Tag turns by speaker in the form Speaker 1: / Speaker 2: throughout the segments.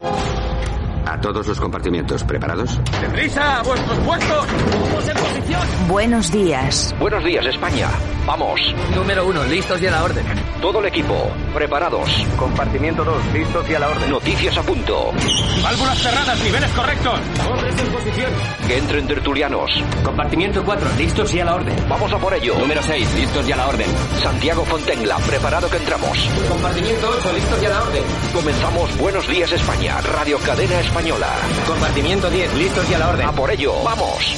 Speaker 1: A todos los compartimientos, ¿preparados?
Speaker 2: ¡Deprisa! ¡A vuestros puestos! ¡Vamos en posición!
Speaker 3: Buenos días.
Speaker 4: Buenos días, España. Vamos.
Speaker 2: Número uno, listos y a la orden.
Speaker 4: Todo el equipo, preparados.
Speaker 5: Compartimiento 2, listos y a la orden.
Speaker 4: Noticias a punto.
Speaker 2: Válvulas cerradas, niveles correctos. Hombres en posición.
Speaker 4: Que entren tertulianos.
Speaker 2: Compartimiento 4, listos y a la orden.
Speaker 4: Vamos a por ello.
Speaker 2: Número 6, listos y a la orden.
Speaker 4: Santiago Fontenla, preparado que entramos.
Speaker 2: Compartimiento 8, listos y a la orden.
Speaker 4: Comenzamos Buenos Días España, Radio Cadena Española.
Speaker 2: Compartimiento 10, listos y a la orden.
Speaker 4: A por ello, vamos.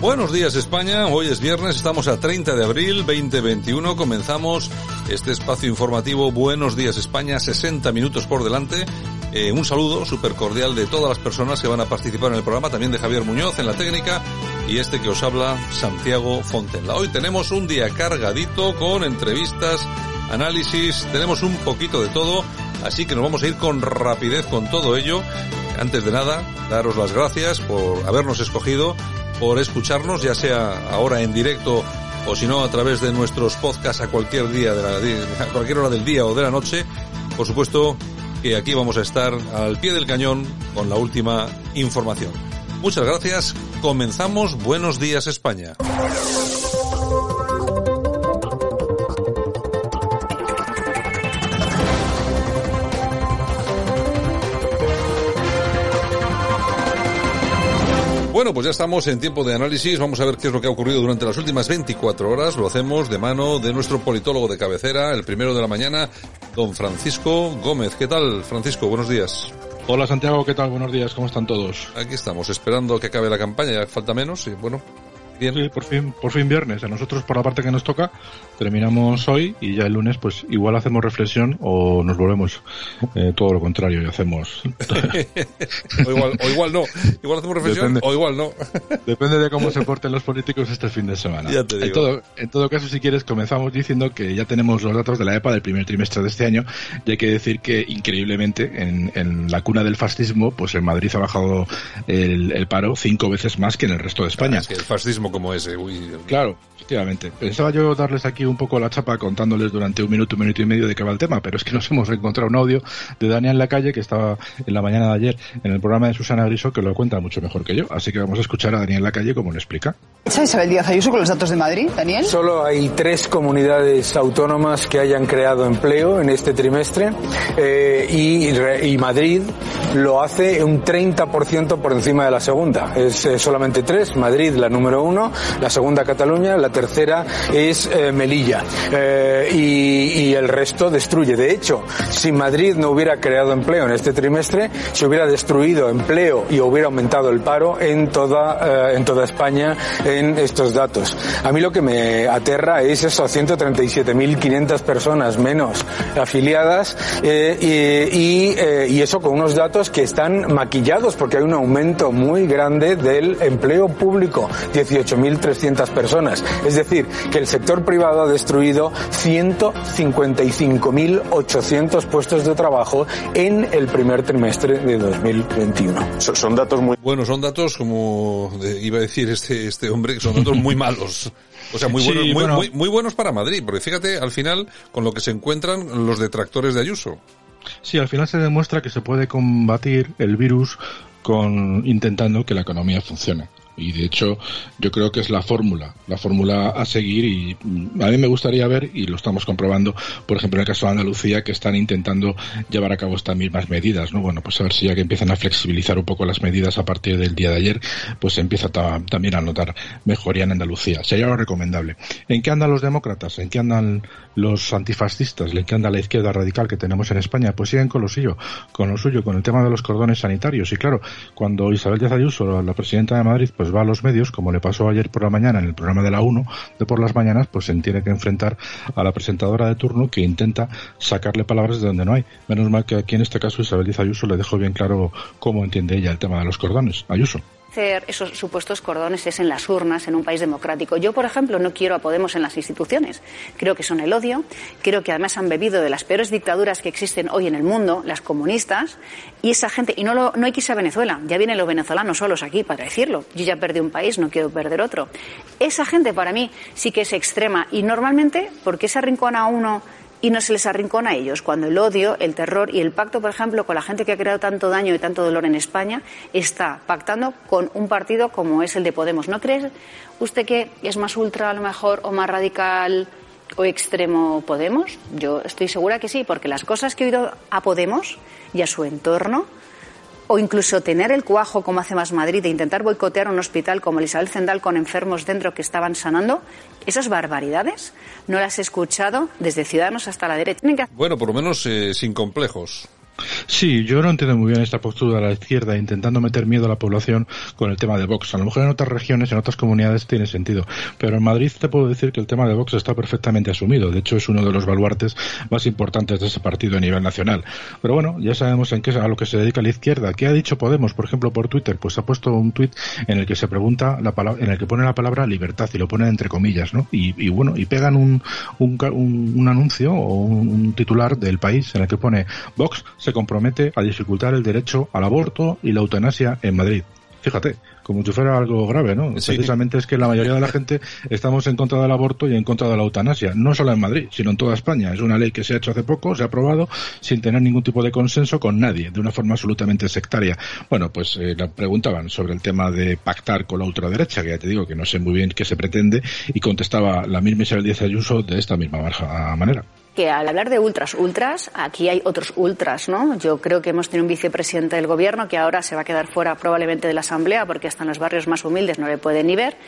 Speaker 6: Buenos días España, hoy es viernes, estamos a 30 de abril 2021, comenzamos este espacio informativo Buenos días España, 60 minutos por delante. Eh, un saludo súper cordial de todas las personas que van a participar en el programa, también de Javier Muñoz en la técnica y este que os habla Santiago Fontenla. Hoy tenemos un día cargadito con entrevistas, análisis, tenemos un poquito de todo, así que nos vamos a ir con rapidez con todo ello. Antes de nada, daros las gracias por habernos escogido por escucharnos, ya sea ahora en directo o si no a través de nuestros podcasts a cualquier día de la, a cualquier hora del día o de la noche. Por supuesto que aquí vamos a estar al pie del cañón con la última información. Muchas gracias. Comenzamos. Buenos días España. Bueno, pues ya estamos en tiempo de análisis. Vamos a ver qué es lo que ha ocurrido durante las últimas 24 horas. Lo hacemos de mano de nuestro politólogo de cabecera, el primero de la mañana, don Francisco Gómez. ¿Qué tal, Francisco? Buenos días.
Speaker 7: Hola Santiago, ¿qué tal? Buenos días, ¿cómo están todos?
Speaker 6: Aquí estamos, esperando que acabe la campaña, ya falta menos y bueno.
Speaker 7: Sí, por fin, por fin viernes. A nosotros por la parte que nos toca terminamos hoy y ya el lunes pues igual hacemos reflexión o nos volvemos eh, todo lo contrario y hacemos...
Speaker 6: o, igual, o igual no, igual hacemos reflexión
Speaker 7: Depende.
Speaker 6: o igual no.
Speaker 7: Depende de cómo se porten los políticos este fin de semana.
Speaker 6: Ya te digo.
Speaker 7: En, todo, en todo caso, si quieres, comenzamos diciendo que ya tenemos los datos de la EPA del primer trimestre de este año y hay que decir que, increíblemente, en, en la cuna del fascismo, pues en Madrid ha bajado el, el paro cinco veces más que en el resto de España.
Speaker 6: Es que el fascismo como ese, uy.
Speaker 7: Claro, efectivamente. Pensaba yo darles aquí un poco la chapa contándoles durante un minuto, un minuto y medio de qué va el tema, pero es que nos hemos encontrado un audio de Daniel Lacalle que estaba en la mañana de ayer en el programa de Susana Griso que lo cuenta mucho mejor que yo. Así que vamos a escuchar a Daniel Lacalle como lo explica.
Speaker 8: ¿Está Isabel Díaz Ayuso con los datos de Madrid, Daniel?
Speaker 9: Solo hay tres comunidades autónomas que hayan creado empleo en este trimestre eh, y, re- y Madrid lo hace un 30% por encima de la segunda. Es eh, solamente tres, Madrid la número uno, la segunda Cataluña, la tercera es eh, Melilla Eh, y, el resto destruye. De hecho, si Madrid no hubiera creado empleo en este trimestre, se hubiera destruido empleo y hubiera aumentado el paro en toda, eh, en toda España en estos datos. A mí lo que me aterra es esos 137.500 personas menos afiliadas y eso con unos datos que están maquillados porque hay un aumento muy grande del empleo público, 18.300 personas. Es decir, que el sector privado ha destruido 155.800 puestos de trabajo en el primer trimestre de 2021.
Speaker 5: So- Son datos muy
Speaker 6: Bueno, son datos como de- iba a decir este este hombre que son datos muy malos. O sea, muy
Speaker 7: Sí,
Speaker 6: buenos, muy,
Speaker 7: bueno.
Speaker 6: muy, muy buenos para Madrid, porque fíjate al final con lo que se encuentran los detractores de Ayuso.
Speaker 7: Sí, al final se demuestra que se puede combatir el virus con intentando que la economía funcione. Y de hecho, yo creo que es la fórmula, la fórmula a seguir y a mí me gustaría ver, y lo estamos comprobando, por ejemplo, en el caso de Andalucía, que están intentando llevar a cabo estas mismas medidas, ¿no? Bueno, pues a ver si ya que empiezan a flexibilizar un poco las medidas a partir del día de ayer, pues se empieza ta- también a notar mejoría en Andalucía. Sería lo recomendable. ¿En qué andan los demócratas? ¿En qué andan los antifascistas? ¿En qué anda la izquierda radical que tenemos en España? Pues siguen con lo suyo, con lo suyo, con el tema de los cordones sanitarios. Y claro, cuando Isabel Díaz Ayuso, la presidenta de Madrid, pues va a los medios, como le pasó ayer por la mañana en el programa de la 1 de por las mañanas, pues se tiene que enfrentar a la presentadora de turno que intenta sacarle palabras de donde no hay. Menos mal que aquí en este caso Isabel Ayuso le dejó bien claro cómo entiende ella el tema de los cordones. Ayuso
Speaker 3: hacer esos supuestos cordones es en las urnas, en un país democrático. Yo, por ejemplo, no quiero a Podemos en las instituciones. Creo que son el odio. Creo que además han bebido de las peores dictaduras que existen hoy en el mundo, las comunistas. Y esa gente, y no, lo, no hay que irse a Venezuela. Ya vienen los venezolanos solos aquí para decirlo. Yo ya perdí un país, no quiero perder otro. Esa gente para mí sí que es extrema. Y normalmente, ¿por qué se arrincona a uno? Y no se les arrincona a ellos, cuando el odio, el terror y el pacto, por ejemplo, con la gente que ha creado tanto daño y tanto dolor en España, está pactando con un partido como es el de Podemos. ¿No cree usted que es más ultra a lo mejor o más radical o extremo Podemos? Yo estoy segura que sí, porque las cosas que he oído a Podemos y a su entorno o incluso tener el cuajo, como hace Más Madrid, de intentar boicotear un hospital como el Isabel Zendal con enfermos dentro que estaban sanando, esas barbaridades no las he escuchado desde Ciudadanos hasta la derecha.
Speaker 6: Bueno, por lo menos eh, sin complejos.
Speaker 7: Sí, yo no entiendo muy bien esta postura de la izquierda intentando meter miedo a la población con el tema de Vox. A lo mejor en otras regiones, en otras comunidades tiene sentido, pero en Madrid te puedo decir que el tema de Vox está perfectamente asumido. De hecho, es uno de los baluartes más importantes de ese partido a nivel nacional. Pero bueno, ya sabemos en qué a lo que se dedica la izquierda. ¿Qué ha dicho Podemos, por ejemplo, por Twitter? Pues ha puesto un tuit en el que se pregunta la palabra, en el que pone la palabra libertad y lo pone entre comillas, ¿no? Y, bueno, y pegan un, un, anuncio o un, un titular del país en el que pone Vox compromete a dificultar el derecho al aborto y la eutanasia en Madrid. Fíjate, como si fuera algo grave, ¿no? Precisamente es que la mayoría de la gente estamos en contra del aborto y en contra de la eutanasia, no solo en Madrid, sino en toda España. Es una ley que se ha hecho hace poco, se ha aprobado sin tener ningún tipo de consenso con nadie, de una forma absolutamente sectaria. Bueno, pues eh, la preguntaban sobre el tema de pactar con la ultraderecha, que ya te digo que no sé muy bien qué se pretende, y contestaba la misma Isabel Díaz Ayuso de esta misma manera
Speaker 3: que al hablar de ultras, ultras, aquí hay otros ultras, ¿no? Yo creo que hemos tenido un vicepresidente del gobierno que ahora se va a quedar fuera probablemente de la Asamblea porque hasta en los barrios más humildes no le puede ni ver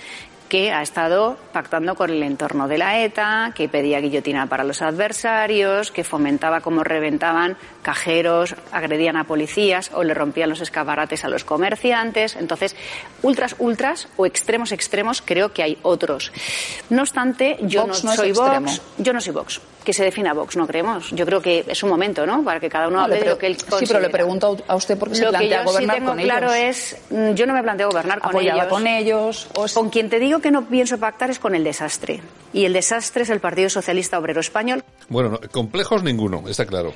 Speaker 3: que ha estado pactando con el entorno de la ETA, que pedía guillotina para los adversarios, que fomentaba cómo reventaban cajeros, agredían a policías o le rompían los escaparates a los comerciantes. Entonces, ultras, ultras o extremos, extremos, creo que hay otros. No obstante, yo no, soy Vox. Yo no soy Vox. Que se defina Vox, no creemos. Yo creo que es un momento, ¿no? Para que cada uno hable de lo que él
Speaker 8: Sí, pero le pregunto a usted por qué se plantea gobernar
Speaker 3: sí tengo claro es, mm, yo no me planteo gobernar con ellos.
Speaker 8: con ellos.
Speaker 3: Con quien te digo que no pienso pactar es con el desastre. Y el desastre es el Partido Socialista Obrero Español.
Speaker 6: Bueno, complejos ninguno, está claro.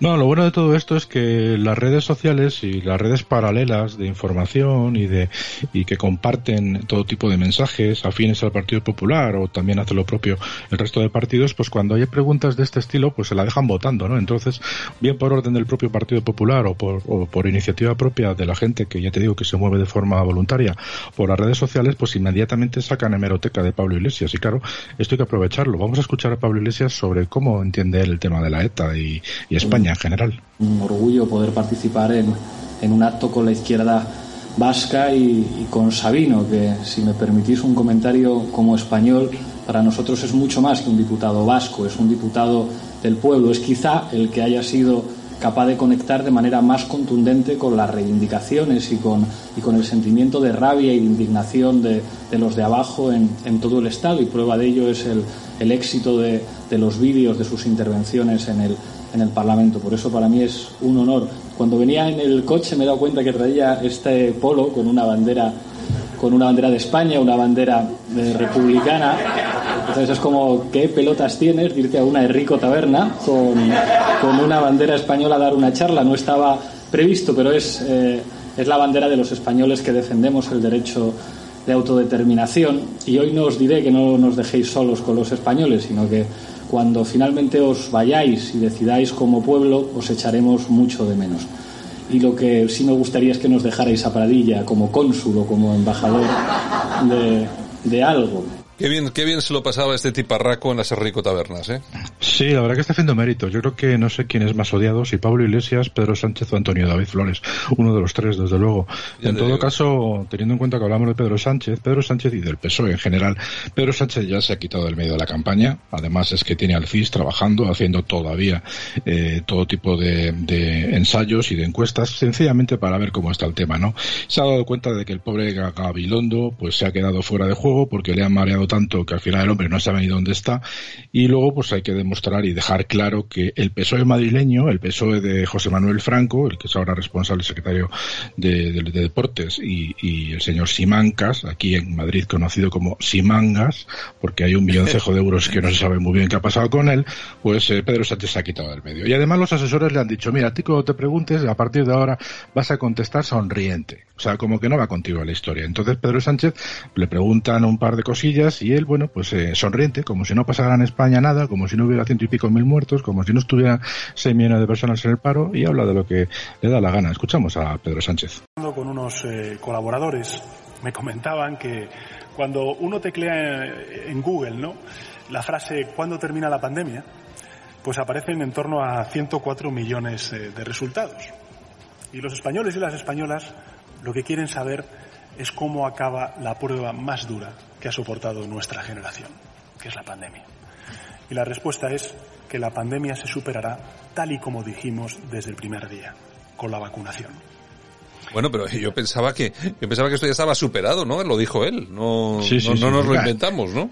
Speaker 7: No, lo bueno de todo esto es que las redes sociales y las redes paralelas de información y de y que comparten todo tipo de mensajes afines al Partido Popular o también hace lo propio el resto de partidos, pues cuando hay preguntas de este estilo, pues se la dejan votando, ¿no? Entonces, bien por orden del propio Partido Popular o por, o por iniciativa propia de la gente que ya te digo que se mueve de forma voluntaria por las redes sociales, pues inmediatamente sacan hemeroteca de Pablo Iglesias y claro, esto hay que aprovecharlo. Vamos a escuchar a Pablo Iglesias sobre cómo entiende él el tema de la ETA y España en general.
Speaker 10: Un orgullo poder participar en, en un acto con la izquierda vasca y, con Sabino, que si me permitís un comentario como español, para nosotros es mucho más que un diputado vasco, es un diputado del pueblo, es quizá el que haya sido capaz de conectar de manera más contundente con las reivindicaciones y con, y con el sentimiento de rabia y de indignación de, de los de abajo en, en, todo el Estado y prueba de ello es el, el éxito de, de los vídeos de sus intervenciones en el, en el Parlamento. Por eso para mí es un honor. Cuando venía en el coche me he dado cuenta que traía este polo con una bandera con una bandera de España, una bandera de republicana. Entonces es como, ¿qué pelotas tienes? Irte a una de Rico Taberna con, con una bandera española a dar una charla. No estaba previsto, pero es, eh, es la bandera de los españoles que defendemos el derecho de autodeterminación. Y hoy no os diré que no nos dejéis solos con los españoles, sino que cuando finalmente os vayáis y decidáis como pueblo, os echaremos mucho de menos. Y lo que sí me gustaría es que nos dejarais a Pradilla como cónsul o como embajador de, de algo.
Speaker 6: Qué bien, qué bien se lo pasaba este tiparraco en las Rico Tabernas, ¿eh?
Speaker 7: Sí, la verdad que está haciendo méritos. Yo creo que no sé quién es más odiado, si Pablo Iglesias, Pedro Sánchez o Antonio David Flores. Uno de los tres, desde luego. en todo caso, teniendo en cuenta que hablamos de Pedro Sánchez, Pedro Sánchez y del PSOE en general, Pedro Sánchez ya se ha quitado del medio de la campaña. Además es que tiene al CIS trabajando, haciendo todavía eh, todo tipo de, de, ensayos y de encuestas, sencillamente para ver cómo está el tema, ¿no? Se ha dado cuenta de que el pobre Gabilondo pues se ha quedado fuera de juego porque le han mareado tanto que al final el hombre no sabe ni dónde está y luego pues hay que demostrar y dejar claro que el PSOE madrileño, el PSOE de José Manuel Franco, el que es ahora responsable secretario de, de, de Deportes y, el señor Simancas, aquí en Madrid conocido como Simangas, porque hay un milloncejo de euros que no se sabe muy bien qué ha pasado con él, pues eh, Pedro Sánchez se ha quitado del medio. Y además los asesores le han dicho, mira, a ti cuando te preguntes, a partir de ahora vas a contestar sonriente. O sea, como que no va contigo la historia. Entonces Pedro Sánchez le preguntan un par de cosillas y él, bueno, pues eh, sonriente, como si no pasara en España nada, como si no hubiera ciento y pico mil muertos, como si no estuviera seis millones de personas en el paro y habla de lo que le da la gana. Escuchamos a Pedro Sánchez.
Speaker 11: Con unos eh, colaboradores me comentaban que cuando uno teclea en Google, ¿no? La frase ¿cuándo termina la pandemia? Pues aparecen en torno a 104 millones eh, de resultados. Y los españoles y las españolas lo que quieren saber es cómo acaba la prueba más dura que ha soportado nuestra generación, que es la pandemia. Y la respuesta es que la pandemia se superará tal y como dijimos desde el primer día, con la vacunación.
Speaker 6: Bueno, pero yo pensaba que yo pensaba que esto ya estaba superado, ¿no? Lo dijo él. No, sí, sí, no, no sí, nos lo inventamos, ¿no?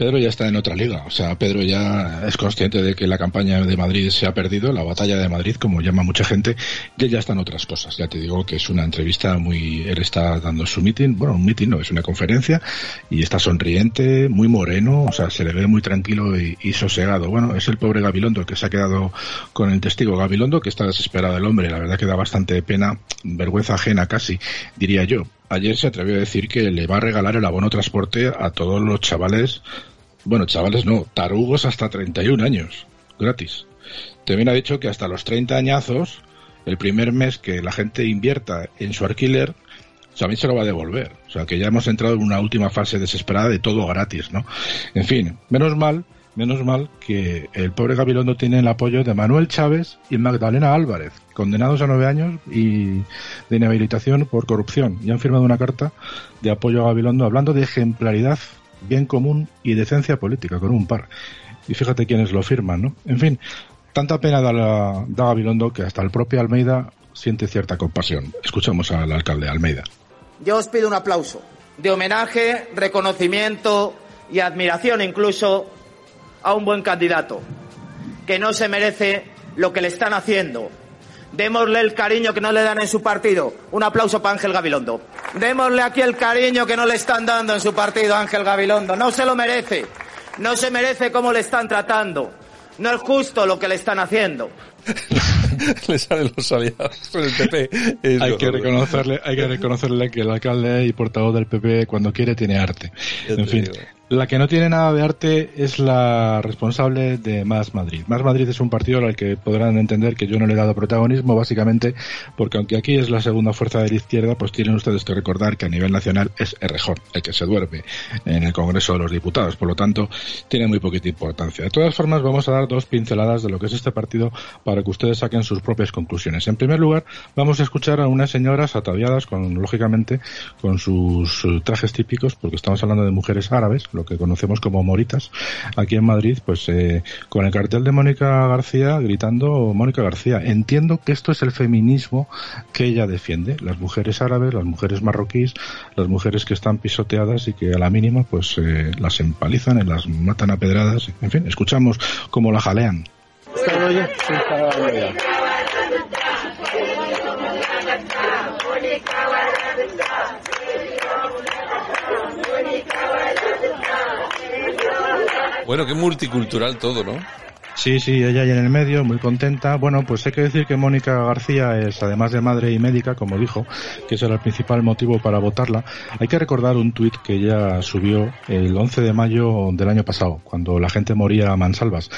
Speaker 7: Pedro ya está en otra liga. O sea, Pedro ya es consciente de que la campaña de Madrid se ha perdido, la batalla de Madrid, como llama mucha gente, y ya está en otras cosas. Ya te digo que es una entrevista muy... Él está dando su meeting, bueno, un meeting no, es una conferencia, y está sonriente, muy moreno, o sea, se le ve muy tranquilo y, y sosegado. Bueno, es el pobre Gabilondo que se ha quedado con el testigo Gabilondo, que está desesperado el hombre. La verdad que da bastante pena, vergüenza ajena casi, diría yo. Ayer se atrevió a decir que le va a regalar el abono transporte a todos los chavales bueno, chavales no, tarugos hasta 31 años, gratis. También ha dicho que hasta los 30 añazos, el primer mes que la gente invierta en su alquiler, también se lo va a devolver. O sea, que ya hemos entrado en una última fase desesperada de todo gratis, ¿no? En fin, menos mal, menos mal que el pobre Gabilondo tiene el apoyo de Manuel Chávez y Magdalena Álvarez, condenados a nueve años y de inhabilitación por corrupción. Y han firmado una carta de apoyo a Gabilondo hablando de ejemplaridad bien común y decencia política, con un par. Y fíjate quiénes lo firman, ¿no? En fin, tanta pena da, la, da Gabilondo que hasta el propio Almeida siente cierta compasión. Escuchamos al alcalde Almeida.
Speaker 12: Yo os pido un aplauso de homenaje, reconocimiento y admiración incluso a un buen candidato que no se merece lo que le están haciendo Démosle el cariño que no le dan en su partido. Un aplauso para Ángel Gabilondo. Démosle aquí el cariño que no le están dando en su partido a Ángel Gabilondo. No se lo merece. No se merece cómo le están tratando. No es justo lo que le están haciendo.
Speaker 6: le salen los aliados con el PP.
Speaker 7: hay que reconocerle, hay que reconocerle que el alcalde y portavoz del PP cuando quiere tiene arte. En fin, digo. La que no tiene nada de arte es la responsable de Más Madrid. Más Madrid es un partido al que podrán entender que yo no le he dado protagonismo, básicamente porque aunque aquí es la segunda fuerza de la izquierda, pues tienen ustedes que recordar que a nivel nacional es Errejón, el que se duerme en el Congreso de los Diputados. Por lo tanto, tiene muy poquita importancia. De todas formas, vamos a dar dos pinceladas de lo que es este partido para que ustedes saquen sus propias conclusiones. En primer lugar, vamos a escuchar a unas señoras ataviadas con, lógicamente, con sus trajes típicos, porque estamos hablando de mujeres árabes, lo que conocemos como moritas, aquí en Madrid, pues eh, con el cartel de Mónica García gritando Mónica García. Entiendo que esto es el feminismo que ella defiende, las mujeres árabes, las mujeres marroquíes, las mujeres que están pisoteadas y que a la mínima pues eh, las empalizan y las matan a pedradas. En fin, escuchamos cómo la jalean.
Speaker 6: Bueno, qué multicultural todo, ¿no?
Speaker 7: Sí, sí, ella ahí en el medio, muy contenta. Bueno, pues hay que decir que Mónica García es, además de madre y médica, como dijo, que ese era el principal motivo para votarla. Hay que recordar un tuit que ella subió el 11 de mayo del año pasado, cuando la gente moría a mansalvas.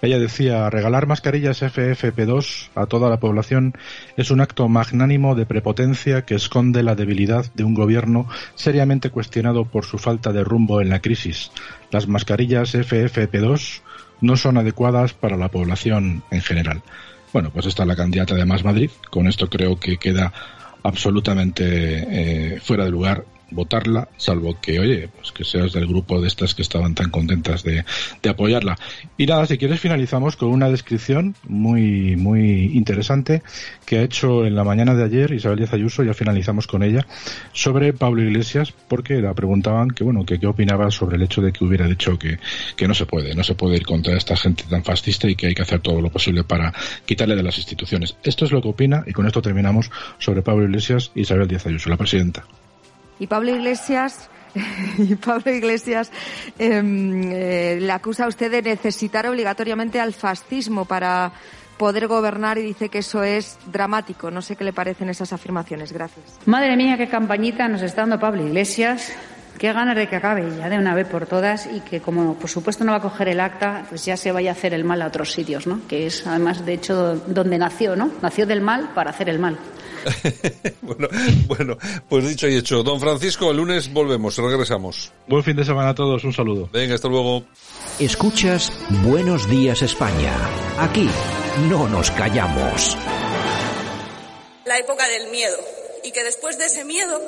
Speaker 7: Ella decía, regalar mascarillas FFP2 a toda la población es un acto magnánimo de prepotencia que esconde la debilidad de un gobierno seriamente cuestionado por su falta de rumbo en la crisis. Las mascarillas FFP2 no son adecuadas para la población en general. Bueno, pues está la candidata de Más Madrid. Con esto creo que queda absolutamente eh, fuera de lugar votarla, salvo que, oye, pues que seas del grupo de estas que estaban tan contentas de, de, apoyarla. Y nada, si quieres finalizamos con una descripción muy, muy interesante que ha hecho en la mañana de ayer Isabel Díaz Ayuso, ya finalizamos con ella, sobre Pablo Iglesias, porque la preguntaban que, bueno, que qué opinaba sobre el hecho de que hubiera dicho que, que no se puede, no se puede ir contra esta gente tan fascista y que hay que hacer todo lo posible para quitarle de las instituciones. Esto es lo que opina y con esto terminamos sobre Pablo Iglesias y Isabel Díaz Ayuso, la presidenta.
Speaker 13: Y Pablo Iglesias y Pablo Iglesias eh, eh, le acusa a usted de necesitar obligatoriamente al fascismo para poder gobernar y dice que eso es dramático. No sé qué le parecen esas afirmaciones. Gracias.
Speaker 3: Madre mía, qué campañita nos está dando Pablo Iglesias. Qué ganas de que acabe ya de una vez por todas y que, como por supuesto no va a coger el acta, pues ya se vaya a hacer el mal a otros sitios, ¿no? Que es además, de hecho, donde nació, ¿no? Nació del mal para hacer el mal.
Speaker 6: bueno, bueno, pues dicho y hecho. Don Francisco, el lunes volvemos, regresamos.
Speaker 7: Buen fin de semana a todos, un saludo.
Speaker 6: Venga, hasta luego.
Speaker 4: Escuchas Buenos Días España. Aquí no nos callamos.
Speaker 14: La época del miedo. Y que después de ese miedo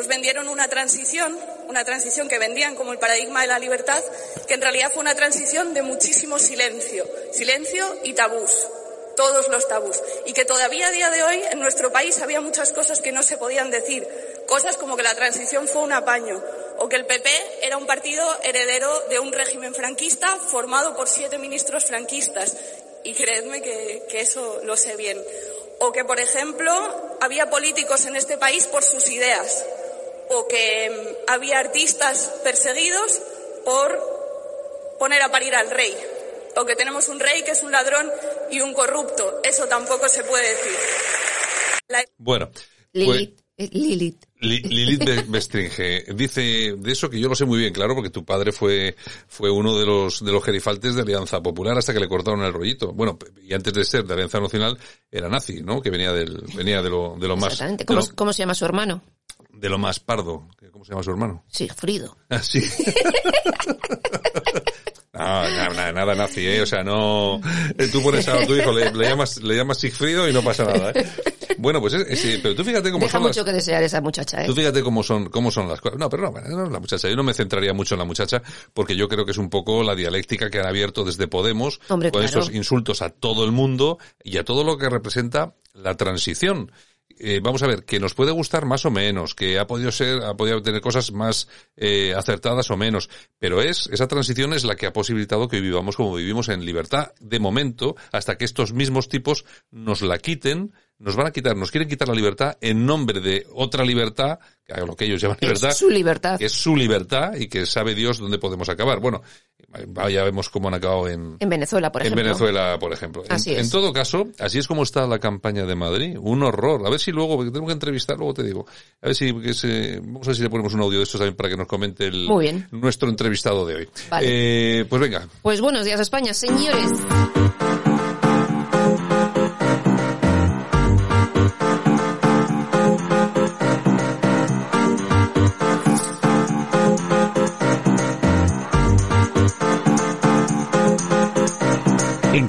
Speaker 14: nos vendieron una transición, una transición que vendían como el paradigma de la libertad, que en realidad fue una transición de muchísimo silencio, silencio y tabús todos los tabús. Y que todavía a día de hoy en nuestro país había muchas cosas que no se podían decir, cosas como que la transición fue un apaño o que el PP era un partido heredero de un régimen franquista formado por siete ministros franquistas. Y creedme que, que eso lo sé bien. O que por ejemplo había políticos en este país por sus ideas o que había artistas perseguidos por poner a parir al rey o que tenemos un rey que es un ladrón y un corrupto. Eso tampoco se puede decir.
Speaker 6: La... Bueno.
Speaker 13: Lilith. Pues, Lilith.
Speaker 6: Lilith Bestringe dice de eso que yo lo sé muy bien, claro, porque tu padre fue fue uno de los de los gerifaltes de Alianza Popular hasta que le cortaron el rollito. Bueno, y antes de ser de Alianza Nacional era nazi, ¿no? Que venía del venía de lo de lo más.
Speaker 13: Exactamente. ¿Cómo,
Speaker 6: lo,
Speaker 13: ¿Cómo, se llama su hermano?
Speaker 6: De lo más pardo. ¿Cómo se llama su hermano?
Speaker 13: Sigfrido.
Speaker 6: Ah, sí. No, nada, nada nazi, ¿eh? O sea, no... Tú pones a tu hijo, le, le, llamas, le llamas Sigfrido y no pasa nada, ¿eh? Bueno, pues es, es, pero tú fíjate cómo
Speaker 13: Deja
Speaker 6: son
Speaker 13: mucho
Speaker 6: las...
Speaker 13: que desear esa muchacha, ¿eh?
Speaker 6: Tú fíjate cómo son, cómo son las cosas. No, pero no, no, la muchacha. Yo no me centraría mucho en la muchacha porque yo creo que es un poco la dialéctica que han abierto desde Podemos
Speaker 13: Hombre,
Speaker 6: con
Speaker 13: claro.
Speaker 6: estos insultos a todo el mundo y a todo lo que representa la transición. Eh, vamos a ver, que nos puede gustar más o menos, que ha podido ser, ha podido tener cosas más eh, acertadas o menos, pero es, esa transición es la que ha posibilitado que vivamos como vivimos en libertad de momento, hasta que estos mismos tipos nos la quiten, nos van a quitar, nos quieren quitar la libertad en nombre de otra libertad, que lo que ellos llaman libertad.
Speaker 13: Es su libertad.
Speaker 6: Que es su libertad y que sabe Dios dónde podemos acabar. Bueno, ya vemos cómo han acabado en,
Speaker 13: en Venezuela, por
Speaker 6: en
Speaker 13: ejemplo.
Speaker 6: Venezuela, por ejemplo.
Speaker 13: Así
Speaker 6: en,
Speaker 13: es.
Speaker 6: en todo caso, así es como está la campaña de Madrid. Un horror. A ver si luego, porque tengo que entrevistar, luego te digo. A ver si, que se, vamos a ver si le ponemos un audio de estos también para que nos comente el,
Speaker 13: Muy bien.
Speaker 6: nuestro entrevistado de hoy.
Speaker 13: Vale.
Speaker 6: Eh, pues venga.
Speaker 13: Pues buenos días España, señores.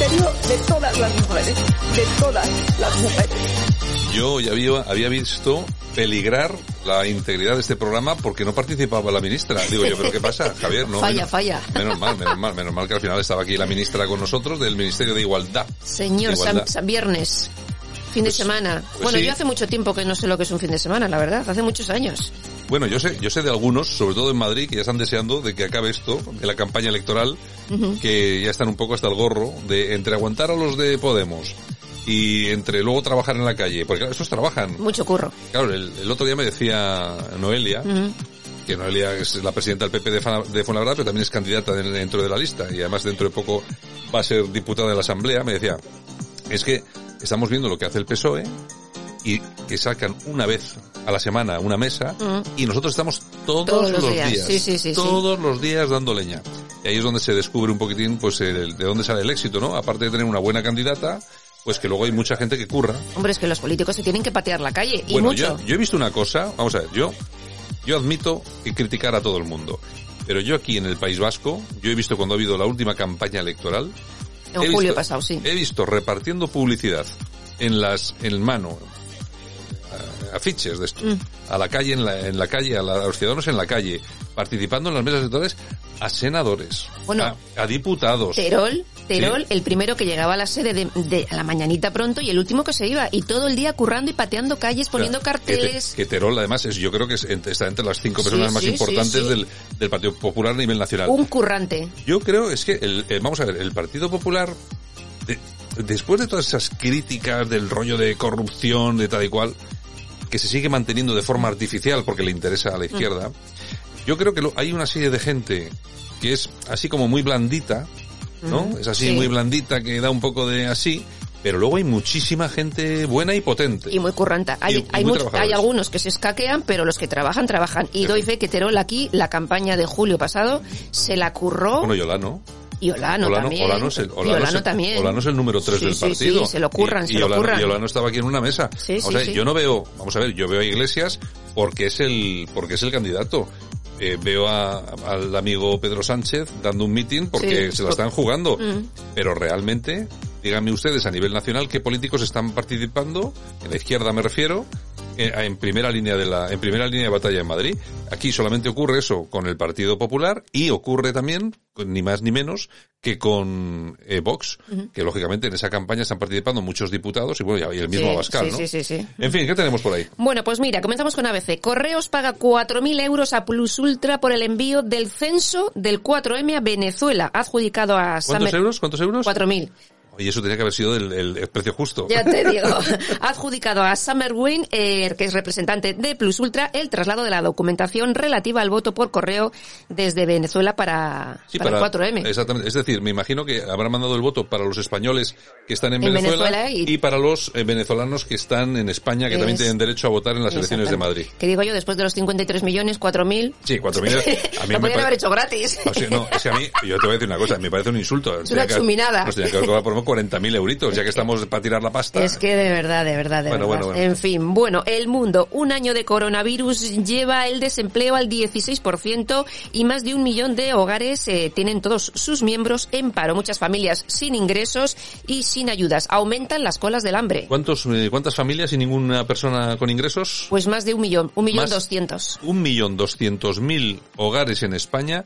Speaker 8: de todas las mujeres. De todas las mujeres.
Speaker 6: Yo ya había, había visto peligrar la integridad de este programa porque no participaba la ministra. Digo yo, ¿pero qué pasa, Javier? No,
Speaker 13: falla,
Speaker 6: menos,
Speaker 13: falla.
Speaker 6: Menos mal, menos mal, menos mal que al final estaba aquí la ministra con nosotros del Ministerio de Igualdad.
Speaker 13: Señor,
Speaker 6: Igualdad.
Speaker 13: San, San Viernes. Fin de
Speaker 6: Pues-
Speaker 13: semana.
Speaker 6: pues
Speaker 13: bueno,
Speaker 6: sí.
Speaker 13: yo hace mucho tiempo que no sé lo que es un fin de semana, la verdad. Hace muchos años.
Speaker 6: Bueno, yo sé, yo sé de algunos, sobre todo en Madrid, que ya están deseando de que acabe esto, de la campaña electoral, que ya están un poco hasta el gorro, de entre aguantar a los de Podemos y entre luego trabajar en la calle, porque claro, estos trabajan.
Speaker 13: Mucho curro.
Speaker 6: Claro, el, el otro día me decía Noelia, que Noelia es la presidenta del PP de, de Fuenlabrada, pero también es candidata de- dentro de la lista y además dentro de poco va a ser diputada de la Asamblea, me decía, es que estamos viendo lo que hace el PSOE y que sacan una vez a la semana una mesa
Speaker 15: Mm.
Speaker 6: y nosotros estamos todos,
Speaker 15: Todos los
Speaker 6: los
Speaker 15: días.
Speaker 6: días,
Speaker 15: Sí, sí, sí, sí.
Speaker 6: todos los días dando leña. Y ahí es donde se descubre un poquitín pues el- de dónde sale el éxito, ¿no? Aparte de tener una buena candidata, pues que luego hay mucha gente que curra.
Speaker 15: Hombre, es que los políticos se tienen que patear la calle. Y
Speaker 6: bueno,
Speaker 15: mucho.
Speaker 6: yo, yo he visto una cosa, vamos a ver, yo, yo admito que criticar a todo el mundo. Pero yo aquí en el País Vasco, yo he visto cuando ha habido la última campaña electoral,
Speaker 15: En julio
Speaker 6: visto-
Speaker 15: pasado, sí.
Speaker 6: He visto repartiendo publicidad en las, en mano, eh, afiches de esto,
Speaker 15: Mm.
Speaker 6: a la calle, en la, en la calle, a, la- a los ciudadanos en la calle, participando en las mesas electorales, a senadores,
Speaker 15: Bueno,
Speaker 6: a, a diputados.
Speaker 15: Terol, Terol,
Speaker 6: Sí.
Speaker 15: el primero que llegaba a la sede de, de- a la mañanita pronto y el último que se iba. Y todo el día currando y pateando calles, poniendo
Speaker 6: que te-
Speaker 15: carteles.
Speaker 6: Que, Terol, además, es, yo creo que es, está entre las cinco
Speaker 15: Sí,
Speaker 6: personas más
Speaker 15: sí,
Speaker 6: importantes. Del, del Partido Popular a nivel nacional.
Speaker 15: Un currante.
Speaker 6: Yo creo es que, el, eh, vamos a ver, el Partido Popular, de- después de todas esas críticas del rollo de corrupción, de tal y cual, que se sigue manteniendo de forma artificial porque le interesa a la izquierda, yo creo que lo- hay una serie de gente que es así como muy blandita, ¿no?
Speaker 15: Ujú,
Speaker 6: Es así
Speaker 15: sí.
Speaker 6: muy blandita que da un poco de así, pero luego hay muchísima gente buena y potente.
Speaker 15: Y muy curranta. Hay,
Speaker 6: Y- y
Speaker 15: hay,
Speaker 6: muy
Speaker 15: mucho-
Speaker 6: trabajadores.
Speaker 15: hay algunos que se escaquean, pero los que trabajan, trabajan. Y doy fe que Terol aquí, la campaña de julio pasado, se la curró.
Speaker 6: Bueno, y Olano.
Speaker 15: y Olano,
Speaker 6: Olano,
Speaker 15: también.
Speaker 6: Olano es el,
Speaker 15: y
Speaker 6: Olano
Speaker 15: Olano
Speaker 6: es el-
Speaker 15: también.
Speaker 6: Olano es el número 3
Speaker 15: Sí,
Speaker 6: del
Speaker 15: sí,
Speaker 6: partido.
Speaker 15: sí, se lo curran,
Speaker 6: y,
Speaker 15: se
Speaker 6: y
Speaker 15: lo
Speaker 6: Olano,
Speaker 15: curran.
Speaker 6: y Olano estaba aquí en una mesa.
Speaker 15: Sí,
Speaker 6: o
Speaker 15: sí,
Speaker 6: sea,
Speaker 15: sí.
Speaker 6: yo no veo, vamos a ver, yo veo a Iglesias porque es el, porque es el candidato. Eh, veo a- al amigo Pedro Sánchez dando un mitin porque
Speaker 15: Sí.
Speaker 6: se la están jugando.
Speaker 15: Mm.
Speaker 6: Pero realmente, díganme ustedes a nivel nacional qué políticos están participando, en la izquierda me refiero, en primera línea de la, en primera línea de batalla en Madrid. Aquí solamente ocurre eso con el Partido Popular y ocurre también, ni más ni menos, que con eh, Vox, que lógicamente en esa campaña están participando muchos diputados y bueno, y el mismo
Speaker 15: Sí,
Speaker 6: Abascal,
Speaker 15: sí,
Speaker 6: ¿no?
Speaker 15: sí, sí, sí.
Speaker 6: En fin, ¿qué tenemos por ahí?
Speaker 15: Bueno, pues mira, comenzamos con ABC. Correos paga 4.000 euros a Plus Ultra por el envío del censo del 4M a Venezuela, adjudicado a
Speaker 6: ¿Cuántos euros? ¿Cuántos euros?
Speaker 15: 4.000.
Speaker 6: Y eso tenía que haber sido el, el- el precio justo.
Speaker 15: Ya te digo. Adjudicado a Summer Wayne, eh, que es representante de Plus Ultra, el traslado de la documentación relativa al voto por correo desde Venezuela para,
Speaker 6: Sí,
Speaker 15: para, el 4M.
Speaker 6: Exactamente. Es decir, me imagino que habrán mandado el voto para los españoles que están en,
Speaker 15: En
Speaker 6: Venezuela,
Speaker 15: Venezuela y-
Speaker 6: y... para los eh, venezolanos que están en España, que también tienen derecho a votar en las elecciones de Madrid.
Speaker 15: Que digo yo, después de los 53 millones, 4.000.
Speaker 6: Sí, 4.000. A mí
Speaker 15: Lo
Speaker 6: me
Speaker 15: podrían
Speaker 6: pare-
Speaker 15: haber hecho gratis.
Speaker 6: O sea, no, es que a mí, yo te voy a decir una cosa, me parece un insulto.
Speaker 15: Es una chuminada.
Speaker 6: Nos tenía que cobrar por lo menos 40.000 euritos, ya que estamos para tirar la pasta.
Speaker 15: Es que de verdad, de verdad, de
Speaker 6: Bueno,
Speaker 15: verdad.
Speaker 6: bueno, bueno.
Speaker 15: En fin, bueno, el mundo, un año de coronavirus lleva el desempleo al 16% y más de un millón de hogares eh, tienen todos sus miembros en paro. Muchas familias sin ingresos y sin ayudas. Aumentan las colas del hambre.
Speaker 6: ¿Cuántos, eh, ¿Cuántas familias y ninguna persona con ingresos?
Speaker 15: Pues más de un millón, un millón
Speaker 6: Más-
Speaker 15: doscientos.
Speaker 6: Un millón doscientos mil hogares en España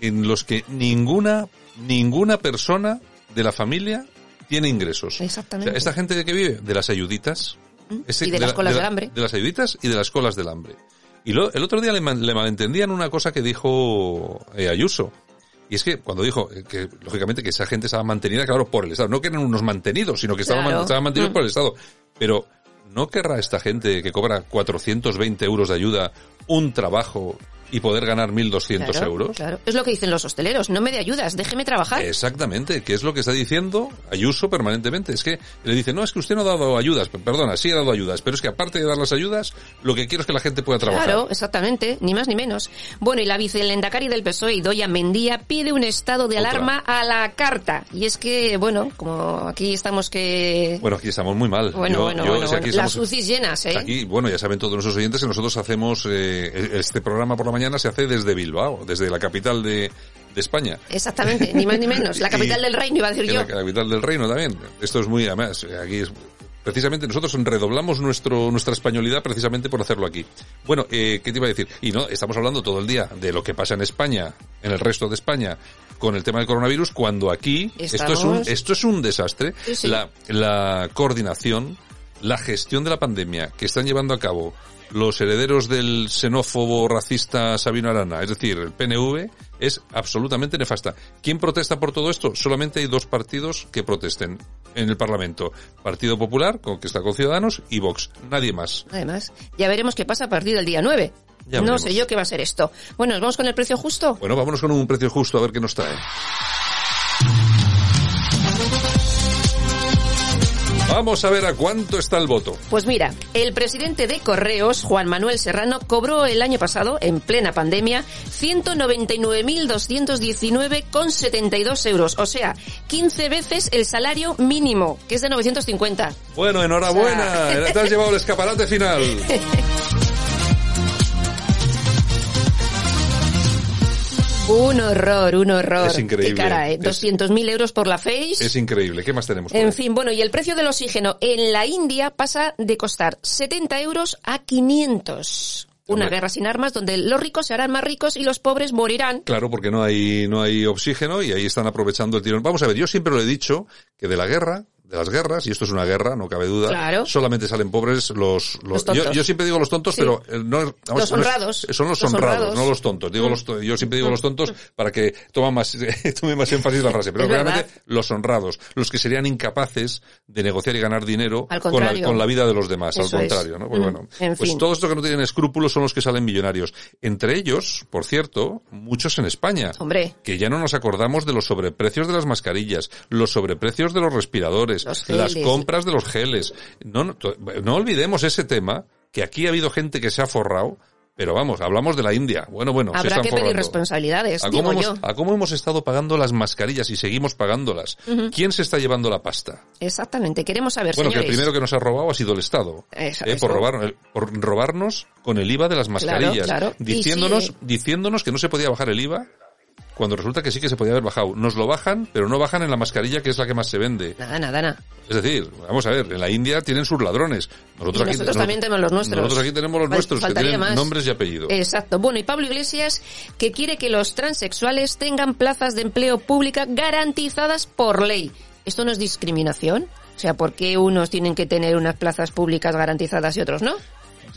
Speaker 6: en los que ninguna, ninguna persona de la familia tiene ingresos.
Speaker 15: Exactamente.
Speaker 6: O sea, esta gente de que vive, de las ayuditas. Ese-
Speaker 15: Y de las
Speaker 6: la-
Speaker 15: colas
Speaker 6: la-
Speaker 15: del hambre.
Speaker 6: De las ayuditas y de las colas del hambre. Y lo- el otro día le, malentendían una cosa que dijo eh, Ayuso. Y es que cuando dijo eh, que, lógicamente, que esa gente estaba mantenida, claro, por el Estado. No que eran unos mantenidos, sino que estaban,
Speaker 15: Claro.
Speaker 6: estaban mantenidos
Speaker 15: Mm.
Speaker 6: por el Estado. Pero, ¿no querrá esta gente que cobra 420 euros de ayuda un trabajo y poder ganar 1.200
Speaker 15: Claro,
Speaker 6: euros?
Speaker 15: Claro, es lo que dicen los hosteleros. No me de ayudas, déjeme trabajar.
Speaker 6: Exactamente, que es lo que está diciendo Ayuso permanentemente. Es que le dice, no, es que usted no ha dado ayudas. Perdona, sí ha dado ayudas, pero es que aparte de dar las ayudas, lo que quiero es que la gente pueda trabajar.
Speaker 15: Claro, exactamente, ni más ni menos. Bueno, y la vicelendacari del PSOE, Idoia Mendía, pide un estado de
Speaker 6: Otra.
Speaker 15: alarma a la carta. Y es que, bueno, como aquí estamos que...
Speaker 6: Bueno, aquí estamos muy mal.
Speaker 15: Bueno,
Speaker 6: Yo-
Speaker 15: bueno,
Speaker 6: yo,
Speaker 15: bueno,
Speaker 6: si aquí
Speaker 15: bueno. las UCIs llenas, ¿eh?
Speaker 6: Aquí, bueno, ya saben todos nuestros oyentes que nosotros hacemos, eh, este programa por la mañana se hace desde Bilbao, desde la capital de, de España.
Speaker 15: Exactamente, ni más ni menos. La capital
Speaker 6: Y-
Speaker 15: del reino, iba a decir yo.
Speaker 6: la capital del reino también. Esto es muy, además, aquí es, precisamente nosotros redoblamos nuestro, nuestra españolidad precisamente por hacerlo aquí. Bueno, eh, ¿qué te iba a decir? Y no, estamos hablando todo el día de lo que pasa en España, en el resto de España, con el tema del coronavirus, cuando aquí esto es un, esto es un desastre.
Speaker 15: Sí, sí.
Speaker 6: La, la coordinación, la gestión de la pandemia que están llevando a cabo los herederos del xenófobo racista Sabino Arana, es decir, el PNV, es absolutamente nefasta. ¿Quién protesta por todo esto? Solamente hay dos partidos que protesten en el Parlamento. Partido Popular, con que está con Ciudadanos, y Vox. Nadie más.
Speaker 15: Además, ya veremos qué pasa a partir del día 9.
Speaker 6: Ya
Speaker 15: no
Speaker 6: veremos.
Speaker 15: sé yo qué va a ser esto. Bueno, ¿nos vamos con el precio justo?
Speaker 6: Bueno, vámonos con un precio justo a ver qué nos trae. Vamos a ver a cuánto está el voto.
Speaker 15: Pues mira, el presidente de Correos, Juan Manuel Serrano, cobró el año pasado, en plena pandemia, 199.219,72 euros. O sea, 15 veces el salario mínimo, que es de 950.
Speaker 6: Bueno, enhorabuena. Te has llevado el escaparate final.
Speaker 15: Un horror, un horror.
Speaker 6: Es increíble.
Speaker 15: Qué cara, ¿eh? 200.000 euros por la Face.
Speaker 6: Es increíble. ¿Qué más tenemos?
Speaker 15: En
Speaker 6: ahí?
Speaker 15: fin, bueno, y el precio del oxígeno en la India pasa de costar 70 euros a 500. Una
Speaker 6: Hombre.
Speaker 15: guerra sin armas donde los ricos se harán más ricos y los pobres morirán.
Speaker 6: Claro, porque no hay, no hay oxígeno y ahí están aprovechando el tirón. Vamos a ver, yo siempre lo he dicho que de la guerra, de las guerras, y esto es una guerra, no cabe duda,
Speaker 15: Claro.
Speaker 6: solamente salen pobres los, los, yo, yo siempre digo los tontos,
Speaker 15: Sí.
Speaker 6: pero eh, no, vamos,
Speaker 15: Los
Speaker 6: no es-
Speaker 15: honrados.
Speaker 6: son los,
Speaker 15: Los
Speaker 6: honrados,
Speaker 15: honrados.
Speaker 6: no los tontos. Digo los, yo siempre digo los tontos para que toma más, tome más énfasis la frase. Pero realmente los honrados, los que serían incapaces de negociar y ganar dinero
Speaker 15: Al
Speaker 6: con la,
Speaker 15: contrario.
Speaker 6: con la vida de los demás,
Speaker 15: Eso
Speaker 6: al
Speaker 15: es.
Speaker 6: contrario, ¿no? Pues
Speaker 15: Mm.
Speaker 6: bueno,
Speaker 15: En
Speaker 6: pues
Speaker 15: fin.
Speaker 6: todos estos que no tienen escrúpulos son los que salen millonarios. Entre ellos, por cierto, muchos en España
Speaker 15: Hombre.
Speaker 6: que ya no nos acordamos de los sobreprecios de las mascarillas, los sobreprecios de los respiradores, Las compras de los geles. No, no, no olvidemos ese tema, que aquí ha habido gente que se ha forrado, pero vamos, hablamos de la India. Bueno, bueno, se
Speaker 15: Habrá
Speaker 6: están
Speaker 15: que pedir
Speaker 6: forrando.
Speaker 15: responsabilidades,
Speaker 6: ¿A
Speaker 15: digo
Speaker 6: cómo,
Speaker 15: yo.
Speaker 6: hemos, ¿A cómo hemos estado pagando las mascarillas y seguimos pagándolas? ¿Quién se está llevando la pasta?
Speaker 15: Exactamente, queremos saber,
Speaker 6: Bueno, que el
Speaker 15: señores.
Speaker 6: primero que nos ha robado ha sido el Estado.
Speaker 15: Eso,
Speaker 6: eh,
Speaker 15: eso.
Speaker 6: por, robar, por robarnos con el IVA de las mascarillas.
Speaker 15: claro. Y
Speaker 6: Diciéndonos, diciéndonos que no se podía bajar el IVA cuando resulta que sí que se podía haber bajado. Nos lo bajan, pero no bajan en la mascarilla que es la que más se vende.
Speaker 15: Nada, nada, nada.
Speaker 6: Es decir, vamos a ver, en la India tienen sus ladrones. Nosotros,
Speaker 15: Y
Speaker 6: aquí,
Speaker 15: también tenemos los nuestros.
Speaker 6: Nosotros aquí tenemos los
Speaker 15: Fal-
Speaker 6: nuestros, que tienen
Speaker 15: más.
Speaker 6: nombres y apellidos.
Speaker 15: Exacto. Bueno, y Pablo Iglesias, que quiere que los transexuales tengan plazas de empleo pública garantizadas por ley. ¿Esto no es discriminación? O sea, ¿por qué unos tienen que tener unas plazas públicas garantizadas y otros no?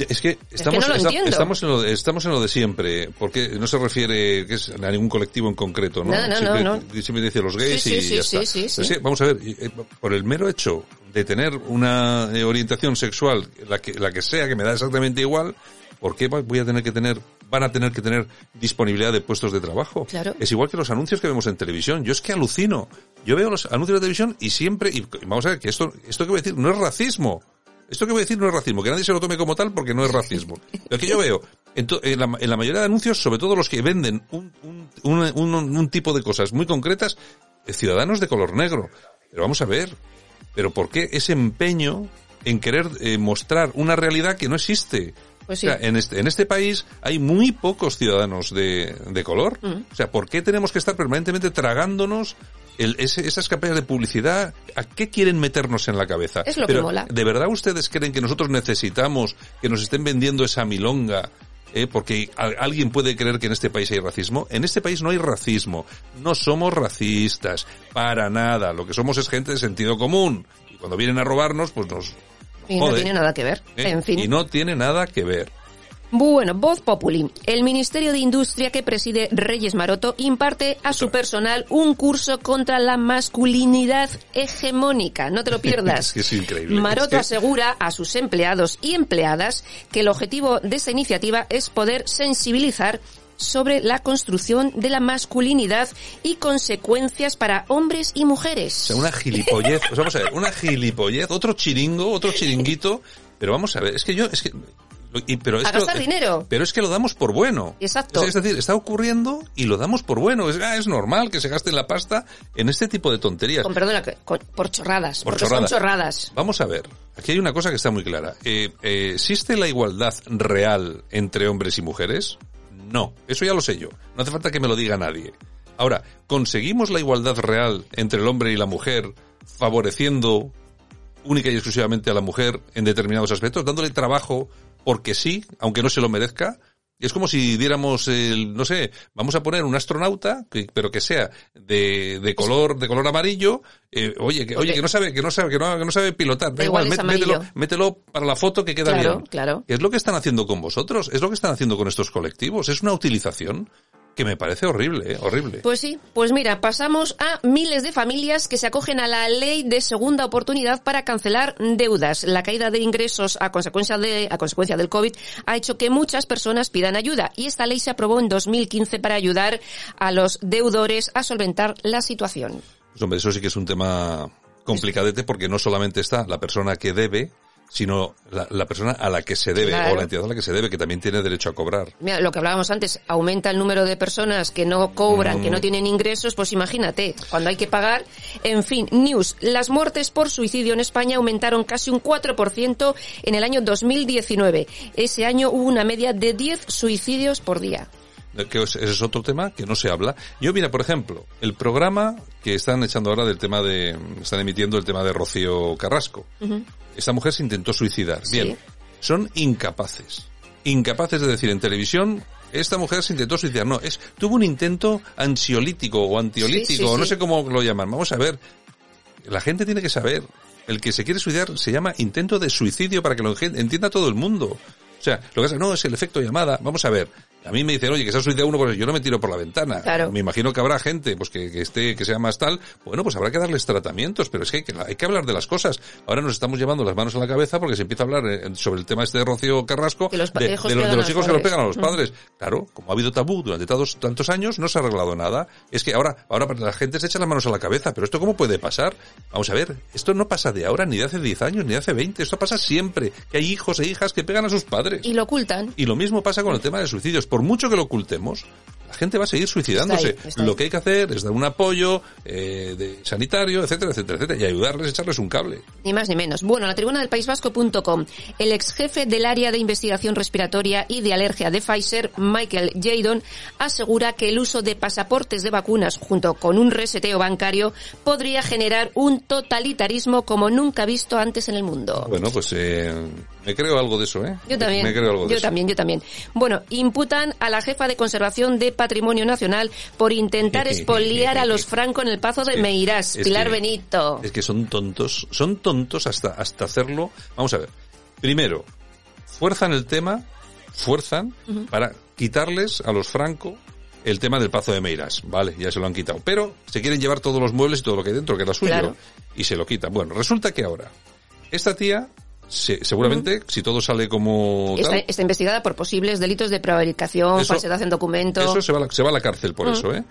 Speaker 6: Es que estamos,
Speaker 15: no lo
Speaker 6: esta-
Speaker 15: entiendo.
Speaker 6: estamos, en lo de, estamos en lo de siempre, porque no se refiere que es a ningún colectivo en concreto, ¿no?
Speaker 15: No, no,
Speaker 6: siempre,
Speaker 15: no,
Speaker 6: siempre dice los gays
Speaker 15: Sí,
Speaker 6: y
Speaker 15: sí,
Speaker 6: ya
Speaker 15: sí,
Speaker 6: está. Pero es vamos a ver, eh, por el mero hecho de tener una eh, orientación sexual, la que, la que sea, que me da exactamente igual, ¿por qué voy a tener que tener, van a tener que tener disponibilidad de puestos de trabajo?
Speaker 15: Claro.
Speaker 6: Es igual que los anuncios que vemos en televisión. Yo es que alucino. Yo veo los anuncios de televisión y siempre, y vamos a ver que esto, esto que voy a decir no es racismo. Esto que voy a decir no es racismo, que nadie se lo tome como tal porque no es racismo. Lo que yo veo, en, la, en la mayoría de anuncios, sobre todo los que venden un, un, un- un- un tipo de cosas muy concretas, eh, ciudadanos de color negro. Pero vamos a ver, pero ¿por qué ese empeño en querer eh, mostrar una realidad que no existe?
Speaker 15: Pues sí.
Speaker 6: O sea, en este, en este país hay muy pocos ciudadanos de, de color.
Speaker 15: Mm.
Speaker 6: O sea, ¿por qué tenemos que estar permanentemente tragándonos el- ese- esas campañas de publicidad? ¿A qué quieren meternos en la cabeza?
Speaker 15: Es lo que mola.
Speaker 6: ¿De verdad ustedes creen que nosotros necesitamos que nos estén vendiendo esa milonga? eh, porque alguien puede creer que en este país hay racismo. En este país no hay racismo. No somos racistas. Para nada. Lo que somos es gente de sentido común. Y cuando vienen a robarnos, pues nos...
Speaker 15: Y no tiene nada que ver.
Speaker 6: ¿eh?
Speaker 15: En fin.
Speaker 6: Y no tiene nada que ver.
Speaker 15: Bueno, Voz Populi. El Ministerio de Industria que preside Reyes Maroto imparte a su personal un curso contra la masculinidad hegemónica. No te lo pierdas.
Speaker 6: es increíble.
Speaker 15: Maroto asegura a sus empleados y empleadas que el objetivo de esta iniciativa es poder sensibilizar sobre la construcción de la masculinidad y consecuencias para hombres y mujeres.
Speaker 6: O sea, una gilipollez. O sea, vamos a ver, una gilipollez, otro chiringo, otro chiringuito. Pero vamos a ver, es que yo, es que... y- pero es
Speaker 15: A
Speaker 6: que lo-
Speaker 15: gastar dinero.
Speaker 6: Pero es que lo damos por bueno.
Speaker 15: Exacto.
Speaker 6: Es, es decir, está ocurriendo y lo damos por bueno. Es, ah, es normal que se gasten la pasta en este tipo de tonterías.
Speaker 15: Con perdón, con- por chorradas.
Speaker 6: Por
Speaker 15: porque
Speaker 6: chorradas.
Speaker 15: son chorradas.
Speaker 6: Vamos a ver, aquí hay una cosa que está muy clara. Eh, eh, ¿Existe la igualdad real entre hombres y mujeres? No, eso ya lo sé yo. No hace falta que me lo diga nadie. Ahora, ¿conseguimos la igualdad real entre el hombre y la mujer favoreciendo única y exclusivamente a la mujer en determinados aspectos, dándole trabajo porque sí, aunque no se lo merezca? Es como si diéramos el, no sé, vamos a poner un astronauta, que- pero que sea de, de color, de color amarillo, eh, oye, que, oye, que no sabe, que no sabe, que no, que no sabe pilotar, da
Speaker 15: igual,
Speaker 6: mételo, mételo para la foto que queda
Speaker 15: Claro,
Speaker 6: bien.
Speaker 15: claro.
Speaker 6: Es lo que están haciendo con vosotros, es lo que están haciendo con estos colectivos, es una utilización que me parece horrible, eh, horrible.
Speaker 15: Pues sí, pues mira, pasamos a miles de familias que se acogen a la ley de segunda oportunidad para cancelar deudas. La caída de ingresos a consecuencia de a consecuencia del COVID ha hecho que muchas personas pidan ayuda y esta ley se aprobó en 2015 para ayudar a los deudores a solventar la situación.
Speaker 6: Pues hombre, eso sí que es un tema complicadete porque no solamente está la persona que debe, sino la, la persona a la que se debe
Speaker 15: Claro.
Speaker 6: o la entidad a la que se debe que también tiene derecho a cobrar.
Speaker 15: Mira, lo que hablábamos antes, aumenta el número de personas que no cobran,
Speaker 6: Mm.
Speaker 15: que no tienen ingresos, pues imagínate, cuando hay que pagar. En fin, news, las muertes por suicidio en España aumentaron casi un 4% en el año 2019. Ese año hubo una media de 10 suicidios por día.
Speaker 6: Que es- ese es otro tema que no se habla. Yo, mira, por ejemplo, el programa que están echando ahora del tema de, están emitiendo el tema de Rocío Carrasco. Esta mujer se intentó suicidar. Bien, son incapaces. Incapaces de decir en televisión, esta mujer se intentó suicidar. No, es, tuvo un intento ansiolítico o antiolítico,
Speaker 15: Sí, sí,
Speaker 6: no sé cómo lo llaman. Vamos a ver. La gente tiene que saber. El que se quiere suicidar se llama intento de suicidio para que lo entienda todo el mundo. O sea, lo que pasa, no, es el efecto llamada. Vamos a ver. A mí me dicen, oye, que se ha suicidado uno, pues yo no me tiro por la ventana.
Speaker 15: Claro.
Speaker 6: Me imagino que habrá gente, pues que, que esté, que sea más tal. Bueno, pues habrá que darles tratamientos, pero es que hay, que hay que hablar de las cosas. Ahora nos estamos llevando las manos a la cabeza porque se empieza a hablar eh, sobre el tema este de Rocío Carrasco,
Speaker 15: los
Speaker 6: de, de los, de los hijos que los pegan a los
Speaker 15: Mm.
Speaker 6: padres. Claro, como ha habido tabú durante tantos, tantos años, no se ha arreglado nada. Es que ahora, ahora la gente se echa las manos a la cabeza, pero esto cómo puede pasar? Vamos a ver, esto no pasa de ahora, ni de hace 10 años, ni de hace 20, esto pasa siempre, que hay hijos e hijas que pegan a sus padres.
Speaker 15: Y lo ocultan.
Speaker 6: Y lo mismo pasa con el tema de suicidios. Por mucho que lo ocultemos, gente va a seguir suicidándose.
Speaker 15: Está ahí, está ahí.
Speaker 6: Lo que hay que hacer es dar un apoyo eh, de sanitario, etcétera, etcétera, etcétera, y ayudarles, echarles un cable.
Speaker 15: Ni más ni menos. Bueno, la tribuna del País Vasco.com. El ex jefe del área de investigación respiratoria y de alergia de Pfizer, Michael Jadon, asegura que el uso de pasaportes de vacunas junto con un reseteo bancario podría generar un totalitarismo como nunca visto antes en el mundo.
Speaker 6: Bueno, pues eh, me creo algo de eso, ¿eh?
Speaker 15: Yo también.
Speaker 6: Me creo algo de
Speaker 15: yo
Speaker 6: eso.
Speaker 15: también, yo también. Bueno, imputan a la jefa de conservación de Patrimonio Nacional por intentar expoliar a los Franco en el Pazo de Meirás.
Speaker 6: es
Speaker 15: Pilar
Speaker 6: que-
Speaker 15: Benito.
Speaker 6: Es que son tontos, son tontos hasta, hasta hacerlo. Vamos a ver. Primero, fuerzan el tema, fuerzan para quitarles a los Franco el tema del Pazo de Meiras. Vale, ya se lo han quitado. Pero se quieren llevar todos los muebles y todo lo que hay dentro, que era suyo.
Speaker 15: Claro.
Speaker 6: Y se lo quitan. Bueno, resulta que ahora, esta tía, se- seguramente, si todo sale como
Speaker 15: Está,
Speaker 6: tal,
Speaker 15: está investigada por posibles delitos de prevaricación,
Speaker 6: Eso-
Speaker 15: falsedad en documento.
Speaker 6: eso se va, a la, se va a la cárcel por
Speaker 15: Mm.
Speaker 6: eso, ¿eh?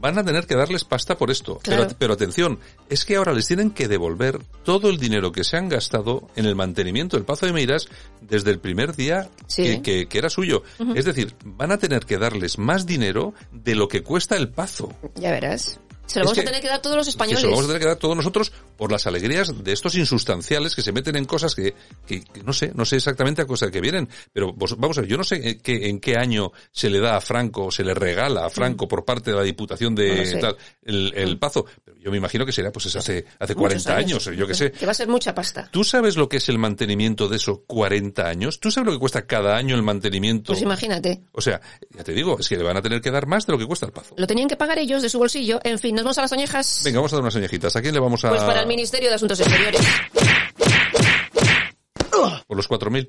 Speaker 6: Van a tener que darles pasta por esto.
Speaker 15: Claro.
Speaker 6: Pero, pero atención, es que ahora les tienen que devolver todo el dinero que se han gastado en el mantenimiento del Pazo de Meiras desde el primer día
Speaker 15: Sí.
Speaker 6: que, que- que era suyo. Es decir, van a tener que darles más dinero de lo que cuesta el Pazo.
Speaker 15: Ya verás. Se lo
Speaker 6: Es
Speaker 15: vamos
Speaker 6: que-
Speaker 15: a tener que dar todos los españoles.
Speaker 6: se lo vamos a tener que dar todos nosotros por las alegrías de estos insustanciales que se meten en cosas que, que- que no sé, no sé exactamente a cosas que vienen, pero vos- vamos a ver, yo no sé en qué, en qué año se le da a Franco, se le regala a Franco por parte de la Diputación de
Speaker 15: Mm. No lo sé. Mm.
Speaker 6: tal, el, el Pazo. Pero yo me imagino que será pues es hace, hace
Speaker 15: Muchos
Speaker 6: 40 años, yo que sé.
Speaker 15: Que va a ser mucha pasta.
Speaker 6: ¿Tú sabes lo que es el mantenimiento de esos 40 años? ¿Tú sabes lo que cuesta cada año el mantenimiento?
Speaker 15: Pues imagínate.
Speaker 6: O sea, ya te digo, es que le van a tener que dar más de lo que cuesta el Pazo.
Speaker 15: Lo tenían que pagar ellos de su bolsillo. En fin, nos vamos a las oñejas.
Speaker 6: Venga, vamos a dar unas oñejitas. ¿A quién le vamos a...?
Speaker 15: Pues para el Ministerio de Asuntos Exteriores.
Speaker 6: Por los 4.000.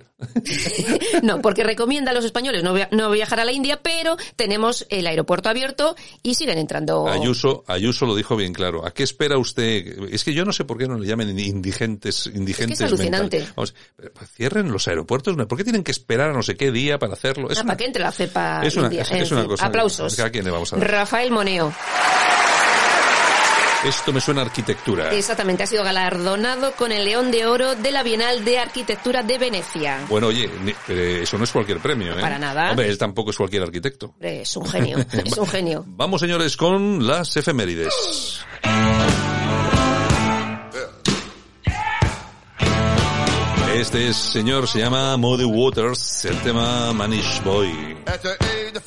Speaker 15: No, porque recomienda a los españoles no, via- no viajar a la India, pero tenemos el aeropuerto abierto y siguen entrando.
Speaker 6: Ayuso, Ayuso lo dijo bien claro. ¿A qué espera usted? Es que yo no sé por qué no le llamen indigentes, indigentes.
Speaker 15: alucinante.
Speaker 6: Vamos, pero, pues, cierren los aeropuertos. ¿Por qué tienen que esperar a no sé qué día para hacerlo? Es
Speaker 15: Ah,
Speaker 6: una,
Speaker 15: para que entre la cepa
Speaker 6: es una,
Speaker 15: india.
Speaker 6: es, es una cosa.
Speaker 15: Aplausos.
Speaker 6: ¿A quién le vamos a dar?
Speaker 15: Rafael Moneo.
Speaker 6: Esto me suena a arquitectura.
Speaker 15: Exactamente, ha sido galardonado con el León de Oro de la Bienal de Arquitectura de Venecia.
Speaker 6: Bueno, oye, pero eso no es cualquier premio, ¿eh?
Speaker 15: Para nada.
Speaker 6: Hombre, él tampoco es cualquier arquitecto.
Speaker 15: Es un genio, es un genio.
Speaker 6: Vamos, señores, con las efemérides. Este señor se llama Muddy Waters, el tema Manish Boy.
Speaker 16: At the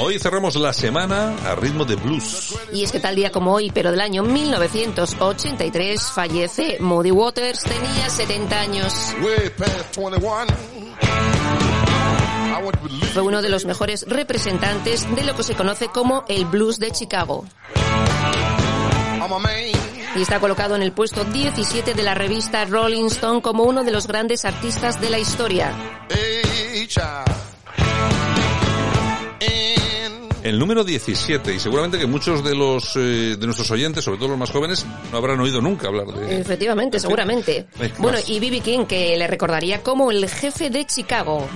Speaker 6: Hoy cerramos la semana a ritmo de blues.
Speaker 15: Y es que tal día como hoy, pero del año 1983, fallece Moody Waters, tenía 70 años.
Speaker 16: Way past 21. I want to believe
Speaker 15: Fue uno de los mejores representantes de lo que se conoce como el blues de Chicago. Y está colocado en el puesto 17 de la revista Rolling Stone como uno de los grandes artistas de la historia.
Speaker 6: El número 17, y seguramente que muchos de los eh, de nuestros oyentes, sobre todo los más jóvenes, no habrán oído nunca hablar de...
Speaker 15: Efectivamente, seguramente. Bueno, y B.B. King, que le recordaría como el jefe de Chicago.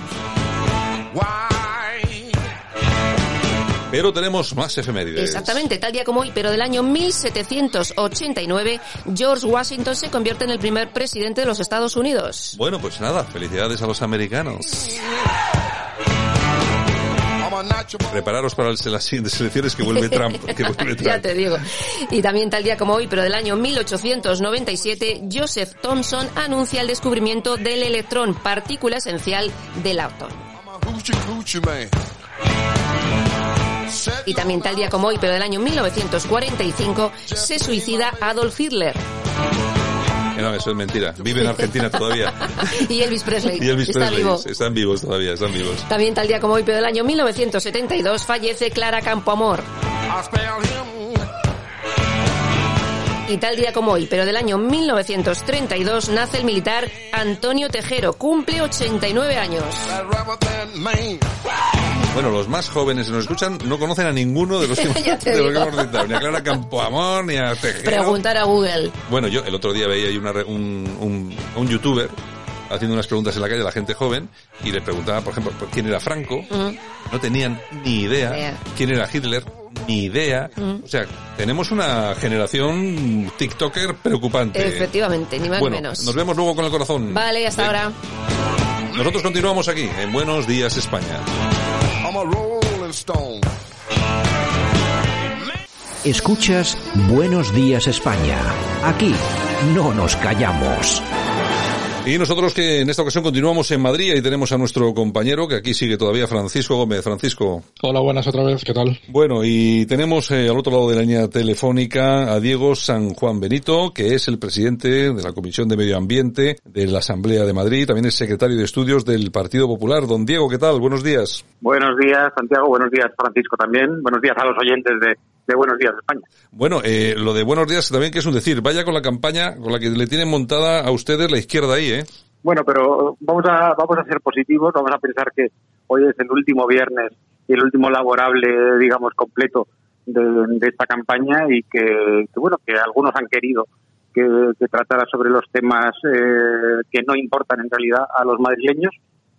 Speaker 6: Pero tenemos más efemérides.
Speaker 15: Exactamente, tal día como hoy, pero del año 1789, George Washington se convierte en el primer presidente de los Estados Unidos.
Speaker 6: Bueno, pues nada, felicidades a los americanos. Prepararos para las siguientes elecciones que vuelve Trump. Que vuelve Trump.
Speaker 15: ya te digo. Y también tal día como hoy, pero del año 1897, Joseph Thomson anuncia el descubrimiento del electrón, partícula esencial del átomo. Y también tal día como hoy, pero del año 1945, se suicida Adolf Hitler.
Speaker 6: No, eso es mentira. Vive en Argentina todavía.
Speaker 15: y Elvis Presley.
Speaker 6: Y Elvis
Speaker 15: está
Speaker 6: Presley.
Speaker 15: vivo.
Speaker 6: Están vivos todavía, están vivos.
Speaker 15: También tal día como hoy, pero del año 1972, fallece Clara Campoamor. Y tal día como hoy, pero del año 1932, nace el militar Antonio Tejero. Cumple 89 años.
Speaker 6: Bueno, los más jóvenes que nos escuchan no conocen a ninguno de los que, de los que hemos citado. Ni a Clara Campoamor, ni a Tejero.
Speaker 15: Preguntar a Google.
Speaker 6: Bueno, yo el otro día veía ahí una un, un, un youtuber haciendo unas preguntas en la calle a la gente joven y le preguntaba, por ejemplo, quién era Franco.
Speaker 15: Mm.
Speaker 6: No tenían ni idea.
Speaker 15: Idea.
Speaker 6: quién era Hitler, ni idea.
Speaker 15: Mm.
Speaker 6: O sea, tenemos una generación TikToker preocupante.
Speaker 15: Efectivamente, ni más
Speaker 6: bueno,
Speaker 15: ni menos.
Speaker 6: nos vemos luego con el corazón.
Speaker 15: Vale, hasta
Speaker 6: Venga.
Speaker 15: ahora.
Speaker 6: Nosotros continuamos aquí en Buenos Días España.
Speaker 16: I'm a rolling stone.
Speaker 17: Escuchas Buenos Días España. Aquí no nos callamos.
Speaker 6: Y nosotros que en esta ocasión continuamos en Madrid y tenemos a nuestro compañero que aquí sigue todavía, Francisco Gómez. Francisco.
Speaker 7: Hola, buenas otra vez, ¿qué tal?
Speaker 6: Bueno, y tenemos eh, al otro lado de la línea telefónica a Diego San Juan Benito, que es el presidente de la Comisión de Medio Ambiente de la Asamblea de Madrid, también es secretario de Estudios del Partido Popular. Don Diego, ¿qué tal? Buenos días.
Speaker 18: Buenos días, Santiago. Buenos días, Francisco, también. Buenos días a los oyentes de, de Buenos Días España.
Speaker 6: Bueno, eh, lo de buenos días también que es un decir, vaya con la campaña con la que le tienen montada a ustedes la izquierda ahí, ¿eh?
Speaker 18: Bueno, pero vamos a, vamos a ser positivos. Vamos a pensar que hoy es el último viernes y el último laborable, digamos, completo de, de esta campaña y que, que, bueno, que algunos han querido que, que tratara sobre los temas eh, que no importan en realidad a los madrileños,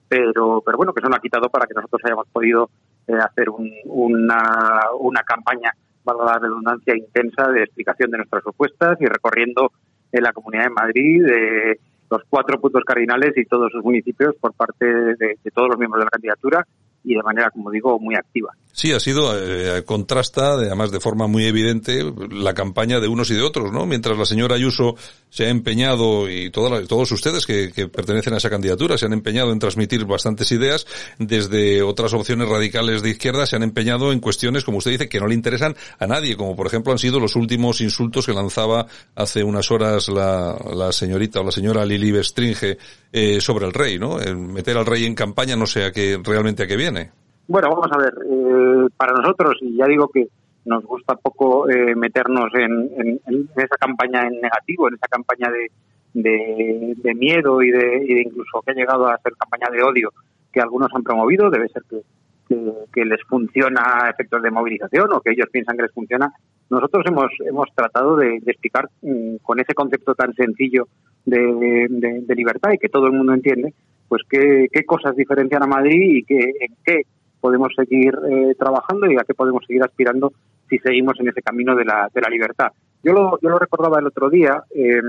Speaker 18: pero, pero bueno, que eso no ha quitado para que nosotros hayamos podido eh, hacer un- una, una campaña, valga la redundancia, intensa de explicación de nuestras propuestas y recorriendo en la Comunidad de Madrid eh, los cuatro puntos cardinales y todos sus municipios por parte de, todos los miembros de la candidatura y de manera, como digo, muy activa.
Speaker 6: Sí, ha sido, eh, contrasta, de- además de forma muy evidente, la campaña de unos y de otros, ¿no? Mientras la señora Ayuso se ha empeñado, y todos ustedes que, pertenecen a esa candidatura, se han empeñado en transmitir bastantes ideas, desde otras opciones radicales de izquierda se han empeñado en cuestiones, como usted dice, que no le interesan a nadie, como por ejemplo han sido los últimos insultos que lanzaba hace unas horas la, la señorita o la señora Lili Bestringe eh, sobre el rey, ¿no? Meter al rey en campaña no sé a qué, realmente a qué viene.
Speaker 18: Bueno, vamos a ver, eh, para nosotros, y ya digo que nos gusta poco eh, meternos en, en- esa campaña en negativo, en esa campaña de, de, miedo y de, incluso que ha llegado a ser campaña de odio que algunos han promovido, debe ser que, que, que les funciona a efectos de movilización o que ellos piensan que les funciona. Nosotros hemos, hemos tratado de, explicar mm, con ese concepto tan sencillo de, libertad y que todo el mundo entiende, pues qué, qué cosas diferencian a Madrid y qué, en qué podemos seguir eh, trabajando y a qué podemos seguir aspirando si seguimos en ese camino de la, de la libertad. Yo lo, yo lo recordaba el otro día, eh,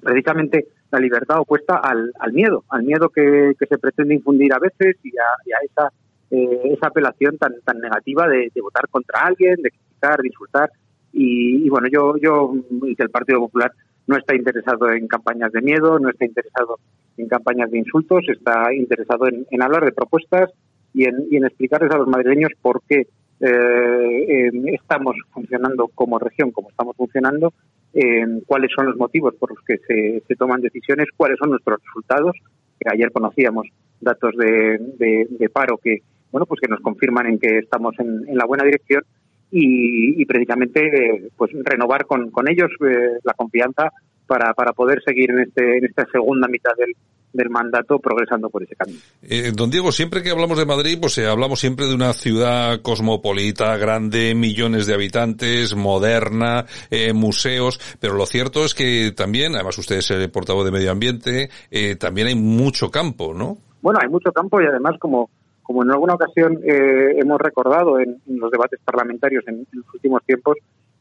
Speaker 18: precisamente la libertad opuesta al, al miedo, al miedo que, que se pretende infundir a veces y a, y a esa, eh, esa apelación tan, tan negativa de, votar contra alguien, de criticar, de insultar. Y, y bueno, yo, yo y que el Partido Popular no está interesado en campañas de miedo, no está interesado en campañas de insultos, está interesado en, en hablar de propuestas y en, y en explicarles a los madrileños por qué eh, eh, estamos funcionando como región, como estamos funcionando, eh, cuáles son los motivos por los que se, se toman decisiones, cuáles son nuestros resultados. Que ayer conocíamos datos de, de- paro que bueno pues que nos confirman en que estamos en, la buena dirección y, y precisamente eh, pues renovar con, con ellos eh, la confianza para, para poder seguir en este en esta segunda mitad del, del mandato progresando por ese camino.
Speaker 6: Eh, don Diego, siempre que hablamos de Madrid, pues eh, hablamos siempre de una ciudad cosmopolita, grande, millones de habitantes, moderna, eh, museos, pero lo cierto es que también, además usted es el portavoz de medio ambiente, eh, también hay mucho campo, ¿no?
Speaker 18: Bueno, hay mucho campo y además, como, como en alguna ocasión eh, hemos recordado en, los debates parlamentarios en, los últimos tiempos,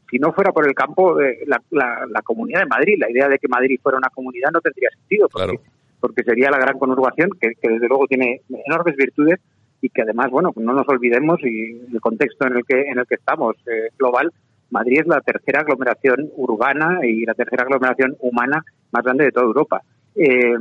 Speaker 18: si no fuera por el campo, eh, la, la, Comunidad de Madrid, la idea de que Madrid fuera una comunidad no tendría sentido, porque, porque sería la gran conurbación, que, desde luego tiene enormes virtudes y que además, bueno, no nos olvidemos y el contexto en el que, en el que estamos eh, global, Madrid es la tercera aglomeración urbana y la tercera aglomeración humana más grande de toda Europa. Eh,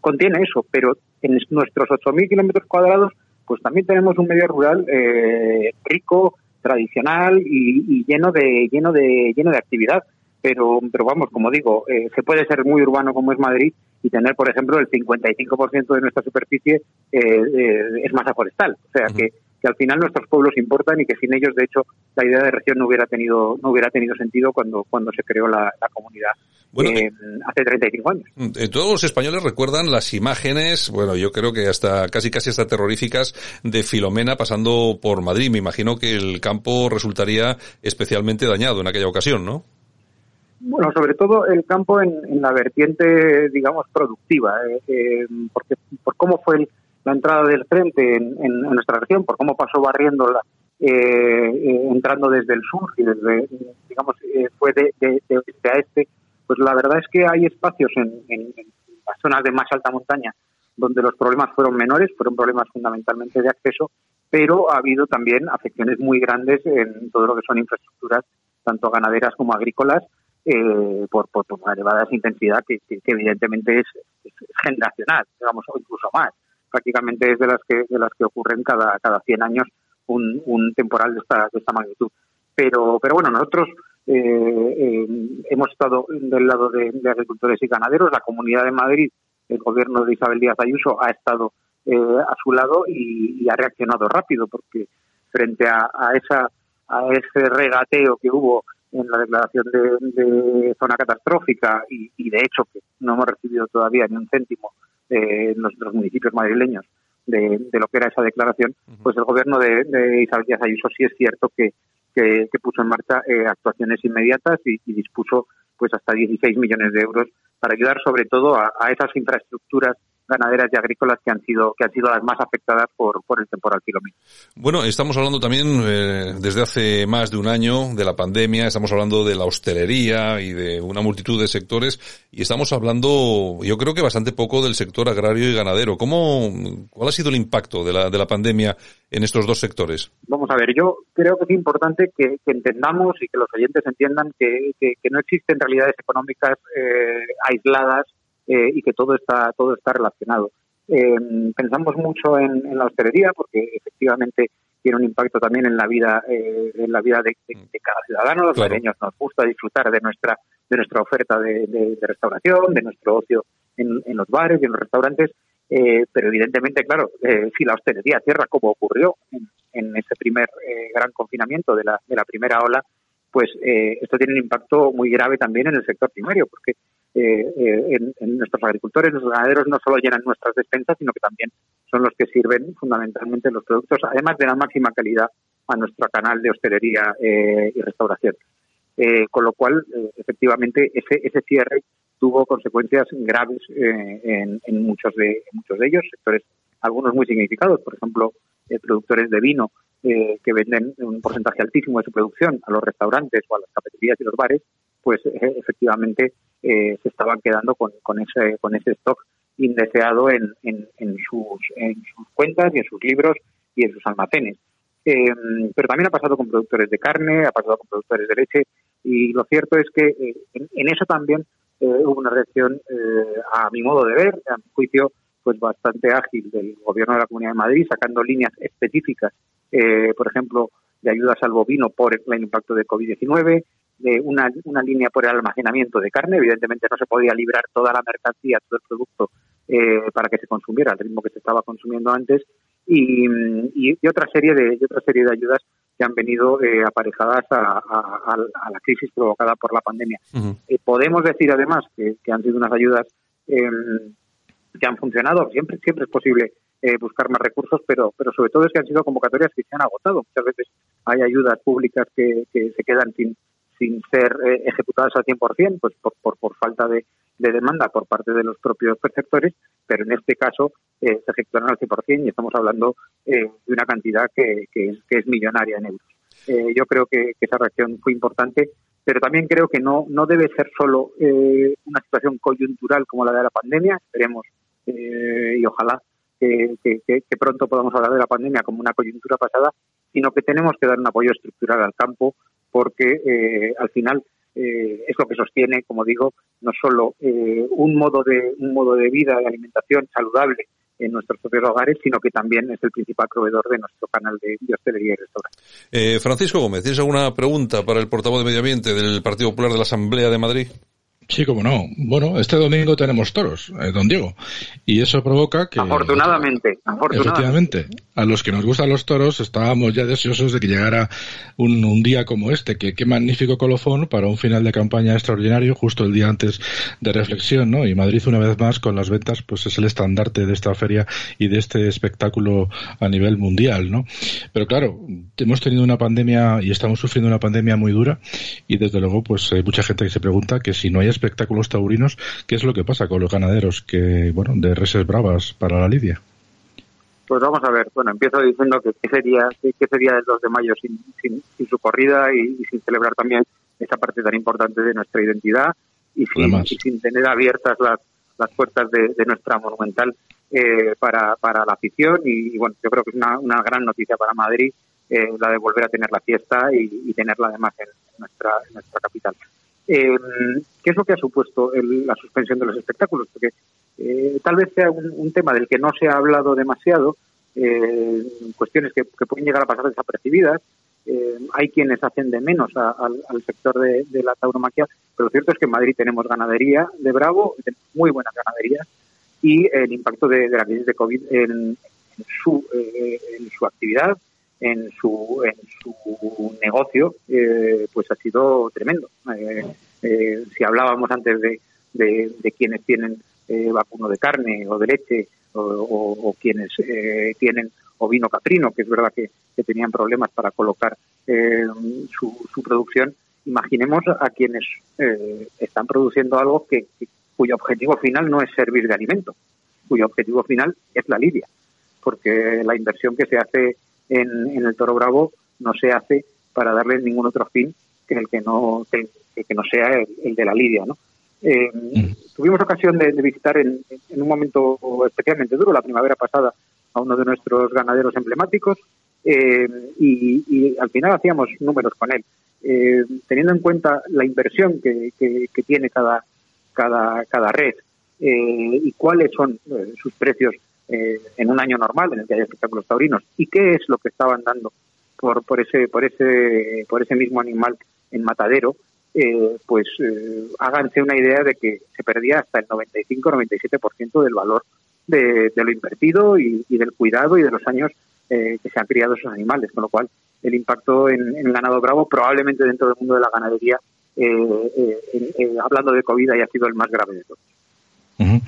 Speaker 18: contiene eso, pero en nuestros 8.000 kilómetros cuadrados, pues también tenemos un medio rural eh, rico, tradicional y, lleno de lleno de lleno de actividad. Pero, pero vamos, como digo, eh, se puede ser muy urbano como es Madrid y tener, por ejemplo, el 55% de nuestra superficie es masa forestal. O sea que que al final nuestros pueblos importan y que sin ellos, de hecho, la idea de región no hubiera tenido no hubiera tenido sentido cuando cuando se creó la, comunidad. Eh, hace 35 años.
Speaker 6: Mm, eh, todos los españoles recuerdan las imágenes, bueno, yo creo que hasta casi casi hasta terroríficas de Filomena pasando por Madrid. Me imagino que el campo resultaría especialmente dañado en aquella ocasión, ¿no?
Speaker 18: Bueno, sobre todo el campo en, la vertiente, digamos, productiva, eh, porque por cómo fue el, la entrada del frente en, nuestra región, por cómo pasó barriéndola, eh, eh, entrando desde el sur y desde, digamos, eh, fue de, oeste a este, pues la verdad es que hay espacios en, las zonas de más alta montaña donde los problemas fueron menores, fueron problemas fundamentalmente de acceso, pero ha habido también afecciones muy grandes en todo lo que son infraestructuras, tanto ganaderas como agrícolas, por, por, una elevada intensidad que, evidentemente es, generacional, digamos, o incluso más prácticamente es de las que de las que ocurren cada cada 100 años un, un temporal de esta de esta magnitud. Pero pero bueno nosotros eh, eh, hemos estado del lado de, agricultores y ganaderos. La comunidad de Madrid el gobierno de Isabel Díaz Ayuso ha estado eh, a su lado y, ha reaccionado rápido porque frente a, esa a ese regateo que hubo en la declaración de, zona catastrófica y, y, de hecho que no hemos recibido todavía ni un céntimo en nuestros municipios madrileños de, lo que era esa declaración, pues el gobierno de, Isabel Díaz Ayuso sí es cierto que, que, puso en marcha eh, actuaciones inmediatas y, dispuso pues hasta 16 millones de euros para ayudar sobre todo a, a esas infraestructuras ganaderas y agrícolas que han sido que han sido las más afectadas por, por el temporal Filomena.
Speaker 6: Bueno, estamos hablando también eh, desde hace más de un año de la pandemia, estamos hablando de la hostelería y de una multitud de sectores y estamos hablando, yo creo que bastante poco del sector agrario y ganadero. ¿Cómo, cuál ha sido el impacto de la, de la pandemia en estos dos sectores?
Speaker 18: Vamos a ver, yo creo que es importante que, entendamos y que los oyentes entiendan que, que, no existen realidades económicas eh, aisladas eh, y que todo está todo está relacionado. Eh, pensamos mucho en, la hostelería porque efectivamente tiene un impacto también en la vida eh, en la vida de, cada ciudadano. Los claro. nos gusta disfrutar de nuestra de nuestra oferta de, restauración, de nuestro ocio en, los bares y en los restaurantes. pero evidentemente, claro, si la hostelería cierra como ocurrió en, ese primer gran confinamiento de la, de la primera ola, pues esto tiene un impacto muy grave también en el sector primario, porque eh, eh, en, nuestros agricultores, nuestros ganaderos no solo llenan nuestras despensas, sino que también son los que sirven fundamentalmente los productos, además de la máxima calidad a nuestro canal de hostelería eh, y restauración. con lo cual, efectivamente, ese, ese cierre tuvo consecuencias graves en, muchos de muchos de ellos, sectores algunos muy significados, por ejemplo, productores de vino que venden un porcentaje altísimo de su producción a los restaurantes o a las cafeterías y los bares, pues efectivamente eh, se estaban quedando con, con, ese, con ese stock indeseado en, en, en, sus, en sus cuentas y en sus libros y en sus almacenes. Eh, pero también ha pasado con productores de carne, ha pasado con productores de leche y lo cierto es que eh, en, eso también hubo una reacción, a mi modo de ver, a mi juicio, pues bastante ágil del gobierno de la Comunidad de Madrid, sacando líneas específicas, por ejemplo, de ayudas al bovino por el impacto de COVID-19, de una, una línea por el almacenamiento de carne. Evidentemente no se podía librar toda la mercancía, todo el producto eh, para que se consumiera al ritmo que se estaba consumiendo antes y, y, otra serie de otra serie de ayudas que han venido eh, aparejadas a, la crisis provocada por la pandemia. Eh, podemos decir además que, han sido unas ayudas em, que han funcionado. Siempre siempre es posible buscar más recursos, pero pero sobre todo es que han sido convocatorias que se han agotado. Muchas veces hay ayudas públicas que, que se quedan sin sin ser eh, ejecutadas al 100%, pues por, por, por falta de, de, demanda por parte de los propios perceptores, pero en este caso eh, se ejecutarán al 100% y estamos hablando eh, de una cantidad que, que, es, millonaria en euros. Eh, yo creo que, esa reacción fue importante, pero también creo que no, no debe ser solo eh, una situación coyuntural como la de la pandemia, esperemos y ojalá que, pronto podamos hablar de la pandemia como una coyuntura pasada, sino que tenemos que dar un apoyo estructural al campo porque eh, al final eh, es lo que sostiene, como digo, no solo eh, un modo de un modo de vida de alimentación saludable en nuestros propios hogares, sino que también es el principal proveedor de nuestro canal de, de hostelería y restaurante.
Speaker 6: Eh, Francisco Gómez, ¿tienes alguna pregunta para el portavoz de Medio Ambiente del Partido Popular de la Asamblea de Madrid?
Speaker 7: Sí, como no. Bueno, este domingo tenemos toros, eh, don Diego. Y eso provoca que...
Speaker 18: Afortunadamente, afortunadamente.
Speaker 7: Efectivamente. A los que nos gustan los toros estábamos ya deseosos de que llegara un, un día como este. Que qué magnífico colofón para un final de campaña extraordinario justo el día antes de reflexión, ¿no? Y Madrid una vez más con las ventas pues es el estandarte de esta feria y de este espectáculo a nivel mundial, ¿no? Pero claro, hemos tenido una pandemia y estamos sufriendo una pandemia muy dura y desde luego pues hay mucha gente que se pregunta que si no hay espectáculos taurinos, ¿qué es lo que pasa con los ganaderos que, bueno, de reses bravas para la lidia?
Speaker 18: Pues vamos a ver, bueno, empiezo diciendo que qué sería, qué sería el 2 de mayo sin, sin, sin su corrida y, y, sin celebrar también esa parte tan importante de nuestra identidad y sin, y sin tener abiertas las, las puertas de, de nuestra monumental eh, para, para la afición y, y, bueno, yo creo que es una, una gran noticia para Madrid eh, la de volver a tener la fiesta y, y tenerla además en nuestra, en nuestra capital. Eh, ¿Qué es lo que ha supuesto el, la suspensión de los espectáculos? Porque eh, tal vez sea un, tema del que no se ha hablado demasiado, eh, cuestiones que, pueden llegar a pasar desapercibidas. Eh, hay quienes hacen de menos a, al sector de, la tauromaquia, pero lo cierto es que en Madrid tenemos ganadería de Bravo, muy buenas ganaderías, y el impacto de, de la crisis de COVID en, en su, eh, en su actividad, en su, en su negocio, eh, pues ha sido tremendo. Eh, eh, si hablábamos antes de, de, quienes tienen eh, vacuno de carne o de leche o, o, o quienes eh, tienen ovino caprino, que es verdad que, que tenían problemas para colocar su, su, producción, imaginemos a quienes están produciendo algo que, que, cuyo objetivo final no es servir de alimento, cuyo objetivo final es la lidia, porque la inversión que se hace en, en el Toro Bravo no se hace para darle ningún otro fin que el que no que, que no sea el, el, de la lidia, ¿no? Eh, mm. Tuvimos ocasión de, de visitar en, en, un momento especialmente duro, la primavera pasada, a uno de nuestros ganaderos emblemáticos eh, y, y, al final hacíamos números con él. Eh, teniendo en cuenta la inversión que, que, que tiene cada, cada, cada red eh, y cuáles son eh, sus precios eh, en un año normal en el que hay espectáculos taurinos y qué es lo que estaban dando por, por ese por ese por ese mismo animal en matadero eh, pues eh, háganse una idea de que se perdía hasta el 95-97% del valor de, lo invertido y, del cuidado y de los años eh, que se han criado esos animales, con lo cual el impacto en, en ganado bravo probablemente dentro del mundo de la ganadería, eh, hablando de COVID, haya sido el más grave de todos.
Speaker 7: Uh.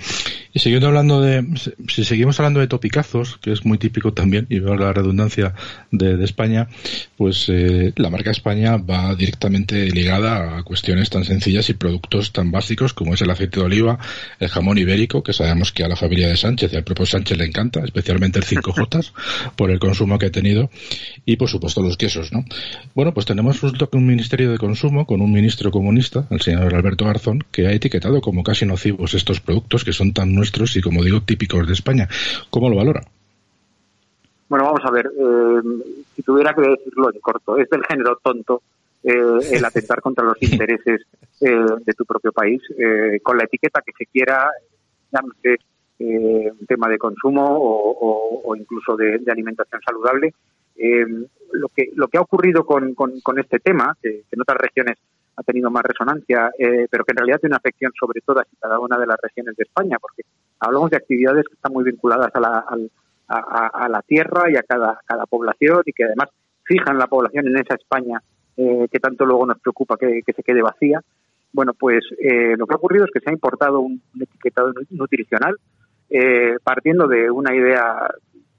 Speaker 7: Y siguiendo hablando de, si seguimos hablando de topicazos, que es muy típico también, y veo la redundancia de, de España, pues eh, la marca España va directamente ligada a cuestiones tan sencillas y productos tan básicos como es el aceite de oliva, el jamón ibérico, que sabemos que a la familia de Sánchez y al propio Sánchez le encanta, especialmente el 5J, por el consumo que ha tenido, y por supuesto los quesos, ¿no? Bueno, pues tenemos un Ministerio de Consumo con un ministro comunista, el señor Alberto Garzón, que ha etiquetado como casi nocivos estos productos que son tan nuestros y, como digo, típicos de España. ¿Cómo lo valora?
Speaker 18: Bueno, vamos a ver, eh, si tuviera que decirlo en corto, es del género tonto eh, el atentar contra los intereses eh, de tu propio país, con la etiqueta que se quiera, llámese eh, un tema de consumo o, o, o incluso de, de, alimentación saludable. lo, que, lo que ha ocurrido con, con, con este tema, que, que en otras regiones ha tenido más resonancia, eh, pero que en realidad tiene una afección sobre todas y cada una de las regiones de España, porque hablamos de actividades que están muy vinculadas a la, a, a, a la tierra y a cada, población y que además fijan la población en esa España eh, que tanto luego nos preocupa que, que se quede vacía. Bueno, pues eh, lo que ha ocurrido es que se ha importado un, un etiquetado nutricional eh, partiendo de una idea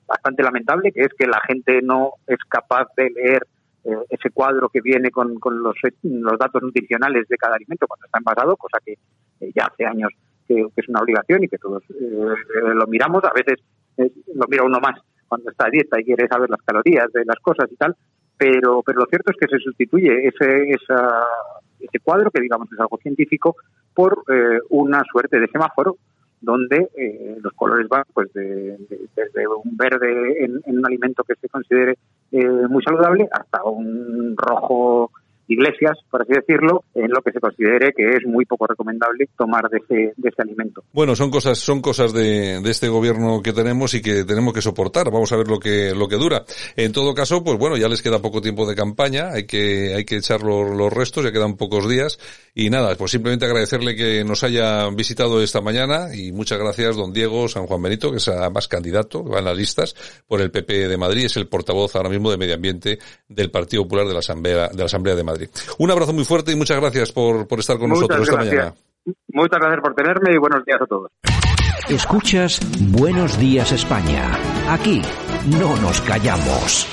Speaker 18: bastante lamentable, que es que la gente no es capaz de leer eh, ese cuadro que viene con, con los, los, datos nutricionales de cada alimento cuando está envasado, cosa que eh, ya hace años que, es una obligación y que todos lo miramos. A veces lo mira uno más cuando está a dieta y quiere saber las calorías de las cosas y tal, pero, pero lo cierto es que se sustituye ese, esa, ese cuadro, que digamos es algo científico, por una suerte de semáforo donde eh, los colores van pues de, desde un verde en, un alimento que se considere eh, muy saludable hasta un rojo iglesias, por así decirlo, en lo que se considere que es muy poco recomendable tomar de ese, de ese alimento.
Speaker 6: Bueno, son cosas, son cosas de, de, este gobierno que tenemos y que tenemos que soportar. Vamos a ver lo que, lo que dura. En todo caso, pues bueno, ya les queda poco tiempo de campaña, hay que, hay que echar los, restos, ya quedan pocos días. Y nada, pues simplemente agradecerle que nos haya visitado esta mañana y muchas gracias don Diego San Juan Benito, que es además candidato, va en las listas por el PP de Madrid, es el portavoz ahora mismo de Medio Ambiente del Partido Popular de la Asamblea, de la Asamblea de Madrid. Un abrazo muy fuerte y muchas gracias por, por estar con nosotros esta mañana.
Speaker 18: Muchas gracias por tenerme y buenos días a todos.
Speaker 17: Escuchas Buenos Días España. Aquí no nos callamos.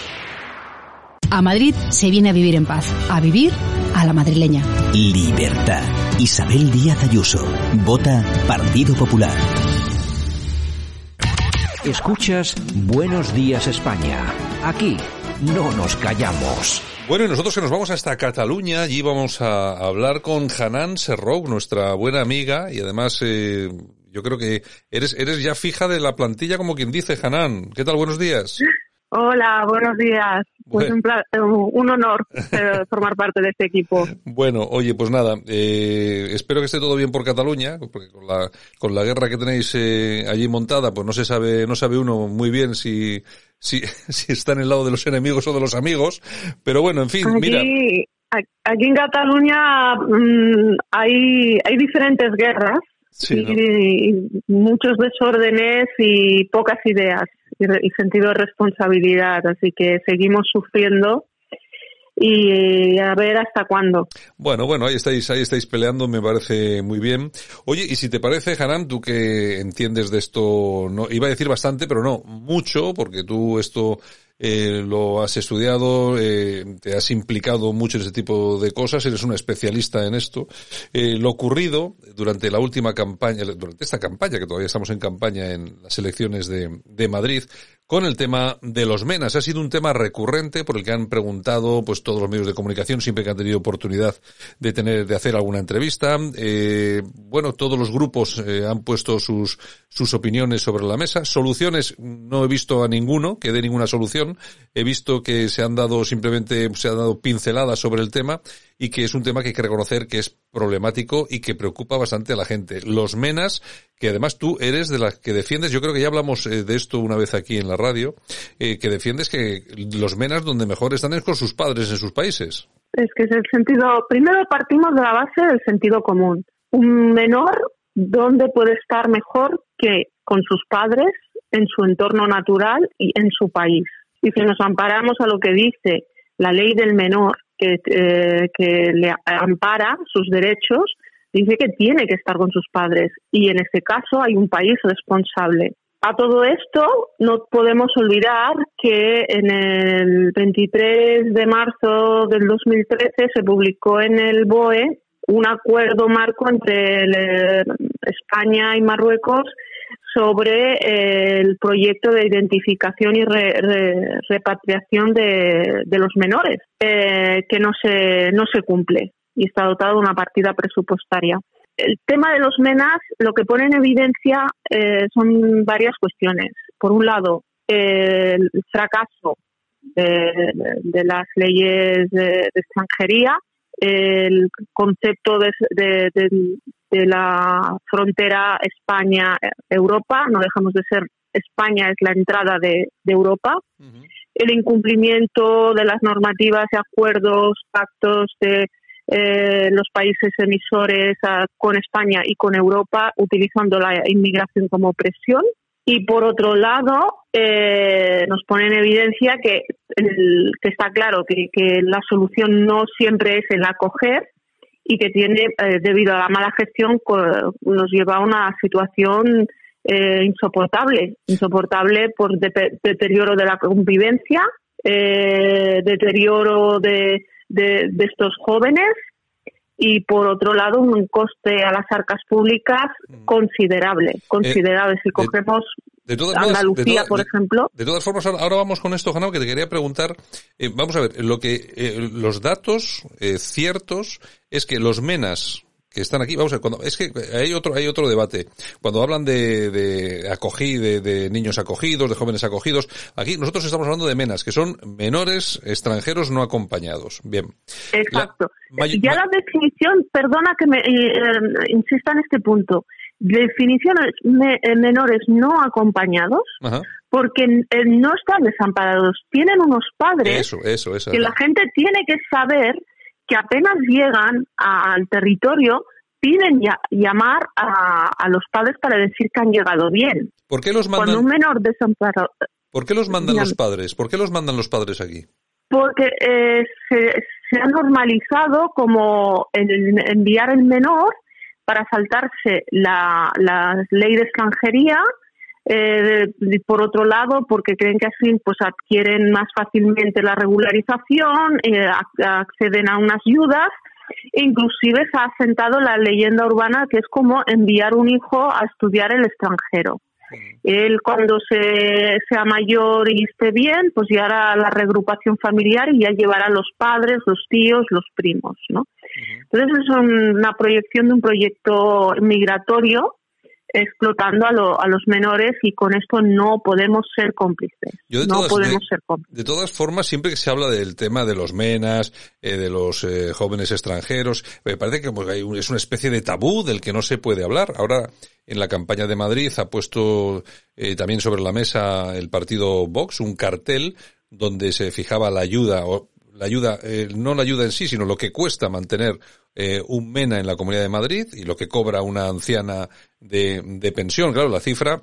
Speaker 19: A Madrid se viene a vivir en paz, a vivir a la madrileña.
Speaker 20: Libertad. Isabel Díaz Ayuso. Vota Partido Popular.
Speaker 17: Escuchas Buenos Días España. Aquí no nos callamos.
Speaker 6: Bueno, y nosotros que nos vamos hasta Cataluña, allí vamos a hablar con Hanan Serrou, nuestra buena amiga, y además eh, yo creo que eres, eres ya fija de la plantilla, como quien dice, Hanan. ¿Qué tal? Buenos días.
Speaker 21: Hola, buenos días. Pues un, un, honor eh, formar parte de este equipo.
Speaker 6: Bueno, oye, pues nada, eh, espero que esté todo bien por Cataluña, porque con la, con la guerra que tenéis eh, allí montada, pues no se sabe, no sabe uno muy bien si, si, si está en el lado de los enemigos o de los amigos, pero bueno, en fin, mira.
Speaker 21: Aquí en Cataluña mm, hay, hay diferentes guerras y, muchos desórdenes y pocas ideas y, y, sentido de responsabilidad, así que seguimos sufriendo y a ver hasta cuándo.
Speaker 6: Bueno, bueno, ahí estáis, ahí estáis peleando, me parece muy bien. Oye, y si te parece, Hanan, tú que entiendes de esto, no, iba a decir bastante, pero no, mucho, porque tú esto eh, lo has estudiado, eh, te has implicado mucho en ese tipo de cosas, eres un especialista en esto. Eh, lo ocurrido durante la última campaña, durante esta campaña, que todavía estamos en campaña en las elecciones de, de Madrid, con el tema de los menas. Ha sido un tema recurrente por el que han preguntado pues todos los medios de comunicación siempre que han tenido oportunidad de tener de hacer alguna entrevista. Eh, bueno, todos los grupos eh, han puesto sus sus opiniones sobre la mesa. Soluciones no he visto a ninguno que dé ninguna solución. He visto que se han dado simplemente se han dado pinceladas sobre el tema y que es un tema que hay que reconocer que es problemático y que preocupa bastante a la gente. Los menas, que además tú eres de las que defiendes, yo creo que ya hablamos eh, de esto una vez aquí en la radio, eh, que defiendes que los menas donde mejor están es con sus padres en sus países.
Speaker 21: Es que es el sentido, primero partimos de la base del sentido común. Un menor, ¿dónde puede estar mejor que con sus padres, en su entorno natural y en su país? Y si nos amparamos a lo que dice la ley del menor, que, eh, que le ampara sus derechos, dice que tiene que estar con sus padres y en este caso hay un país responsable. A todo esto no podemos olvidar que en el 23 de marzo del 2013 se publicó en el BOE un acuerdo marco entre eh, España y Marruecos sobre eh, el proyecto de identificación y repatriación de, los menores, eh, que no se, no se cumple y está dotado de una partida presupuestaria. El tema de los MENAS lo que pone en evidencia eh, son varias cuestiones. Por un lado, el fracaso de, las leyes de, extranjería, el concepto de, de la frontera España-Europa, no dejamos de ser España es la entrada de, Europa, el incumplimiento de las normativas y acuerdos, pactos de eh, los países emisores con España y con Europa, utilizando la inmigración como presión. Y por otro lado, eh, nos pone en evidencia que, que está claro que, que, la solución no siempre es el acoger, y que tiene, eh, debido a la mala gestión, nos lleva a una situación eh, insoportable, insoportable por deterioro de la convivencia, eh, deterioro de, de, de estos jóvenes y por otro lado un coste a las arcas públicas considerable, considerable. si cogemos
Speaker 6: de
Speaker 21: Andalucía,
Speaker 6: de
Speaker 21: por ejemplo,
Speaker 6: De todas formas, ahora, vamos con esto, Hanao, que te quería preguntar. eh, vamos a ver, lo que eh, los datos eh, ciertos es que los menas que están aquí, vamos a ver, cuando, es que hay otro, hay otro debate. Cuando hablan de, de acogí, de, de niños acogidos, de jóvenes acogidos, aquí nosotros estamos hablando de menas, que son menores extranjeros no acompañados. Bien.
Speaker 21: Exacto.
Speaker 6: may-
Speaker 21: ya la definición, perdona que me eh, eh, insista en este punto, definiciones me- eh, menores no acompañados,
Speaker 6: Ajá.
Speaker 21: porque eh, no están desamparados, tienen unos padres
Speaker 6: Eso, eso, eso.
Speaker 21: que la gente tiene que saber que apenas llegan a- al territorio piden ya- llamar a, a los padres para decir que han llegado bien.
Speaker 6: ¿Por qué los
Speaker 21: Cuando
Speaker 6: mandan,
Speaker 21: un menor desamparado,
Speaker 6: ¿por qué los mandan los padres? ¿Por qué los mandan los padres aquí?
Speaker 21: porque eh, se, se ha normalizado como el enviar el menor para saltarse la, la ley de extranjería. Eh, por otro lado, porque creen que así pues adquieren más fácilmente la regularización, eh, ac- acceden a unas ayudas. e Inclusive se ha asentado la leyenda urbana que es como enviar un hijo a estudiar el extranjero. Él cuando se, sea mayor y esté bien, pues ya hará la regrupación familiar y ya llevará a los padres, los tíos, los primos, ¿no? Entonces es un- una proyección de un proyecto migratorio explotando a, lo- a los menores y con esto no podemos ser cómplices. No
Speaker 6: todas-
Speaker 21: podemos
Speaker 6: de-
Speaker 21: ser cómplices.
Speaker 6: De todas formas, siempre que se habla del tema de los menas, eh, de los eh, jóvenes extranjeros, me parece que pues, hay un- es una especie de tabú del que no se puede hablar. Ahora, en la campaña de Madrid ha puesto eh, también sobre la mesa el partido Vox un cartel donde se fijaba la ayuda o la ayuda, eh, no la ayuda en sí, sino lo que cuesta mantener eh, un MENA en la Comunidad de Madrid y lo que cobra una anciana de, de pensión. Claro, la cifra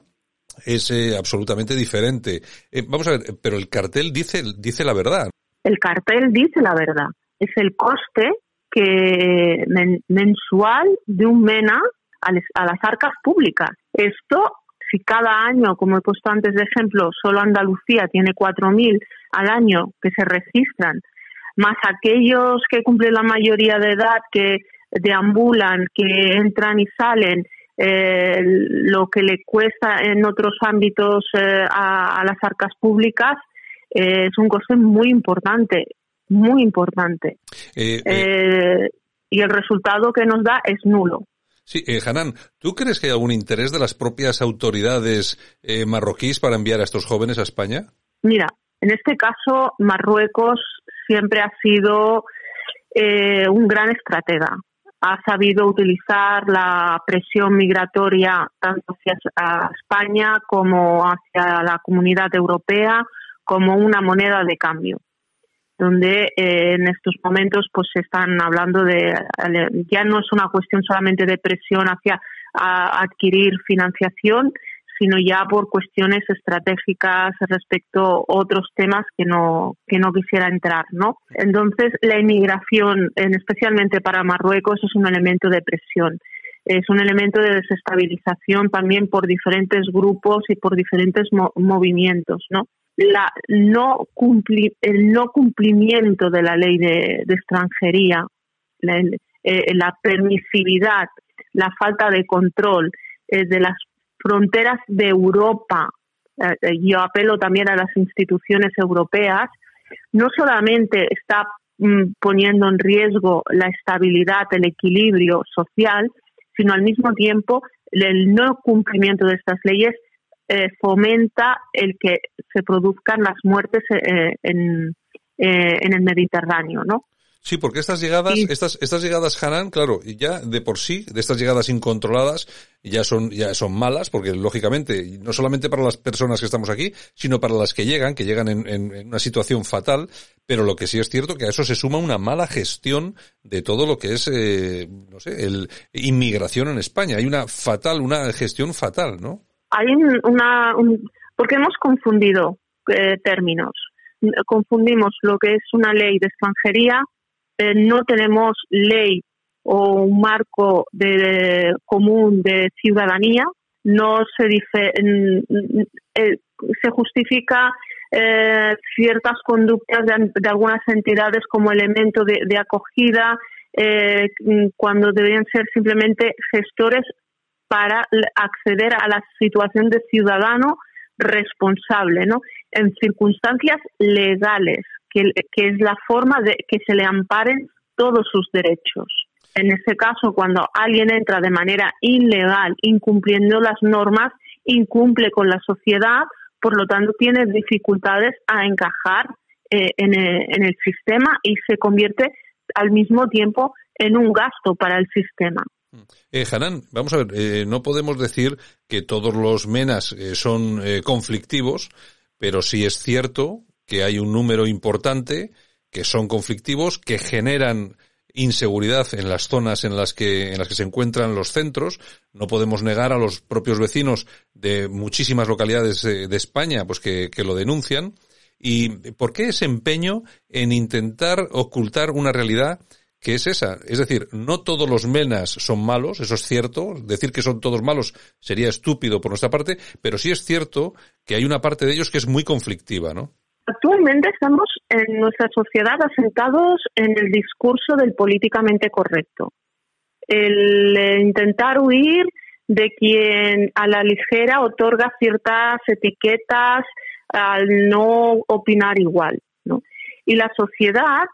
Speaker 6: es eh, absolutamente diferente. Eh, vamos a ver, pero el cartel dice, dice la verdad.
Speaker 21: El cartel dice la verdad. Es el coste que men- mensual de un MENA a las arcas públicas. Esto, si cada año, como he puesto antes de ejemplo, solo Andalucía tiene 4.000 al año que se registran, más aquellos que cumplen la mayoría de edad, que deambulan, que entran y salen, eh, lo que le cuesta en otros ámbitos eh, a, a las arcas públicas, eh, es un coste muy importante, muy importante. Y el resultado que nos da es nulo.
Speaker 6: sí, eh, Hanan, ¿tú crees que hay algún interés de las propias autoridades eh, marroquíes para enviar a estos jóvenes a España?
Speaker 21: Mira, en este caso Marruecos siempre ha sido eh, un gran estratega. Ha sabido utilizar la presión migratoria tanto hacia España como hacia la comunidad europea como una moneda de cambio donde eh, en estos momentos pues se están hablando de ya no es una cuestión solamente de presión hacia adquirir financiación sino ya por cuestiones estratégicas respecto a otros temas que no que no quisiera entrar no entonces la inmigración en, especialmente para Marruecos es un elemento de presión. Es un elemento de desestabilización también por diferentes grupos y por diferentes mo- movimientos no la no cumpli- el no cumplimiento de la ley de, de extranjería, la, eh, la permisividad, la falta de control eh, de las fronteras de Europa, eh, eh, yo apelo también a las instituciones europeas, no solamente está mm, poniendo en riesgo la estabilidad, el equilibrio social, sino al mismo tiempo el no cumplimiento de estas leyes eh, fomenta el que se produzcan las muertes en, en el Mediterráneo, ¿no?
Speaker 6: Sí, porque estas llegadas, estas, estas llegadas Hanan, claro, ya de por sí, de estas llegadas incontroladas, ya son, ya son malas, porque lógicamente, no solamente para las personas que estamos aquí, sino para las que llegan, que llegan en, en- en una situación fatal, pero lo que sí es cierto que a eso se suma una mala gestión de todo lo que es, eh, no sé, el inmigración en España. Hay una fatal, una gestión fatal, ¿no?
Speaker 21: Hay un- una, un- porque hemos confundido eh, términos. Confundimos lo que es una ley de extranjería, eh, no tenemos ley o un marco de, común de ciudadanía, no se mm, eh, se justifica eh, ciertas conductas de, algunas entidades como elemento de, de acogida, eh, cuando deberían ser simplemente gestores para acceder a la situación de ciudadano responsable, ¿no? En circunstancias legales, que, que es la forma de que se le amparen todos sus derechos. En ese caso, cuando alguien entra de manera ilegal, incumpliendo las normas, incumple con la sociedad, por lo tanto tiene dificultades a encajar eh, en, el, en, el, sistema y se convierte al mismo tiempo en un gasto para el sistema.
Speaker 6: Eh, Hanan, vamos a ver, eh, no podemos decir que todos los MENAS eh, son eh, conflictivos, pero sí es cierto que hay un número importante que son conflictivos, que generan inseguridad en las zonas en las que en las que se encuentran los centros. No podemos negar a los propios vecinos de muchísimas localidades de, España, pues que, que, lo denuncian. ¿Y por qué ese empeño en intentar ocultar una realidad que es esa? Es decir, no todos los menas son malos, eso es cierto. Decir que son todos malos sería estúpido por nuestra parte, pero sí es cierto que hay una parte de ellos que es muy conflictiva, ¿no?
Speaker 21: Actualmente estamos en nuestra sociedad asentados en el discurso del políticamente correcto. El intentar huir de quien a la ligera otorga ciertas etiquetas al no opinar igual. ¿no? Y la sociedad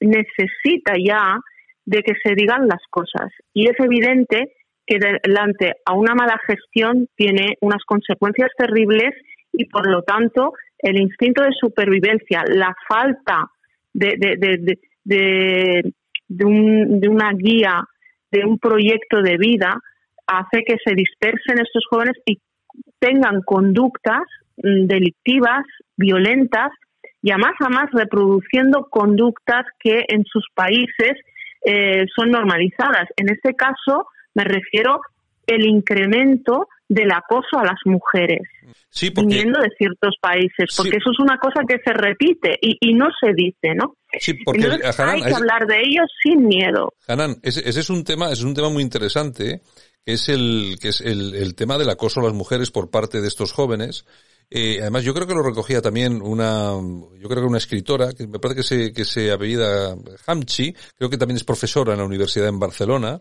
Speaker 21: necesita ya de que se digan las cosas. Y es evidente que delante a una mala gestión tiene unas consecuencias terribles y por lo tanto el instinto de supervivencia, la falta de, de, de, de, de un, una guía, de un proyecto de vida, hace que se dispersen estos jóvenes y tengan conductas mm, delictivas, violentas, y a más a más reproduciendo conductas que en sus países eh, son normalizadas. En este caso me refiero el incremento del acoso a las mujeres
Speaker 6: sí, porque,
Speaker 21: viniendo de ciertos países, porque sí. eso es una cosa que se repite y, y no se dice, ¿no?
Speaker 6: Sí, porque
Speaker 21: Entonces,
Speaker 6: Hanan,
Speaker 21: hay que
Speaker 6: es,
Speaker 21: hablar de ellos sin miedo.
Speaker 6: Hanan, ese, ese, es un tema, es un tema muy interesante, que es el, que es el, el tema del acoso a las mujeres por parte de estos jóvenes. Eh, además, yo creo que lo recogía también una, yo creo que una escritora, que me parece que se, que se apellida Hamchi, creo que también es profesora en la universidad en Barcelona,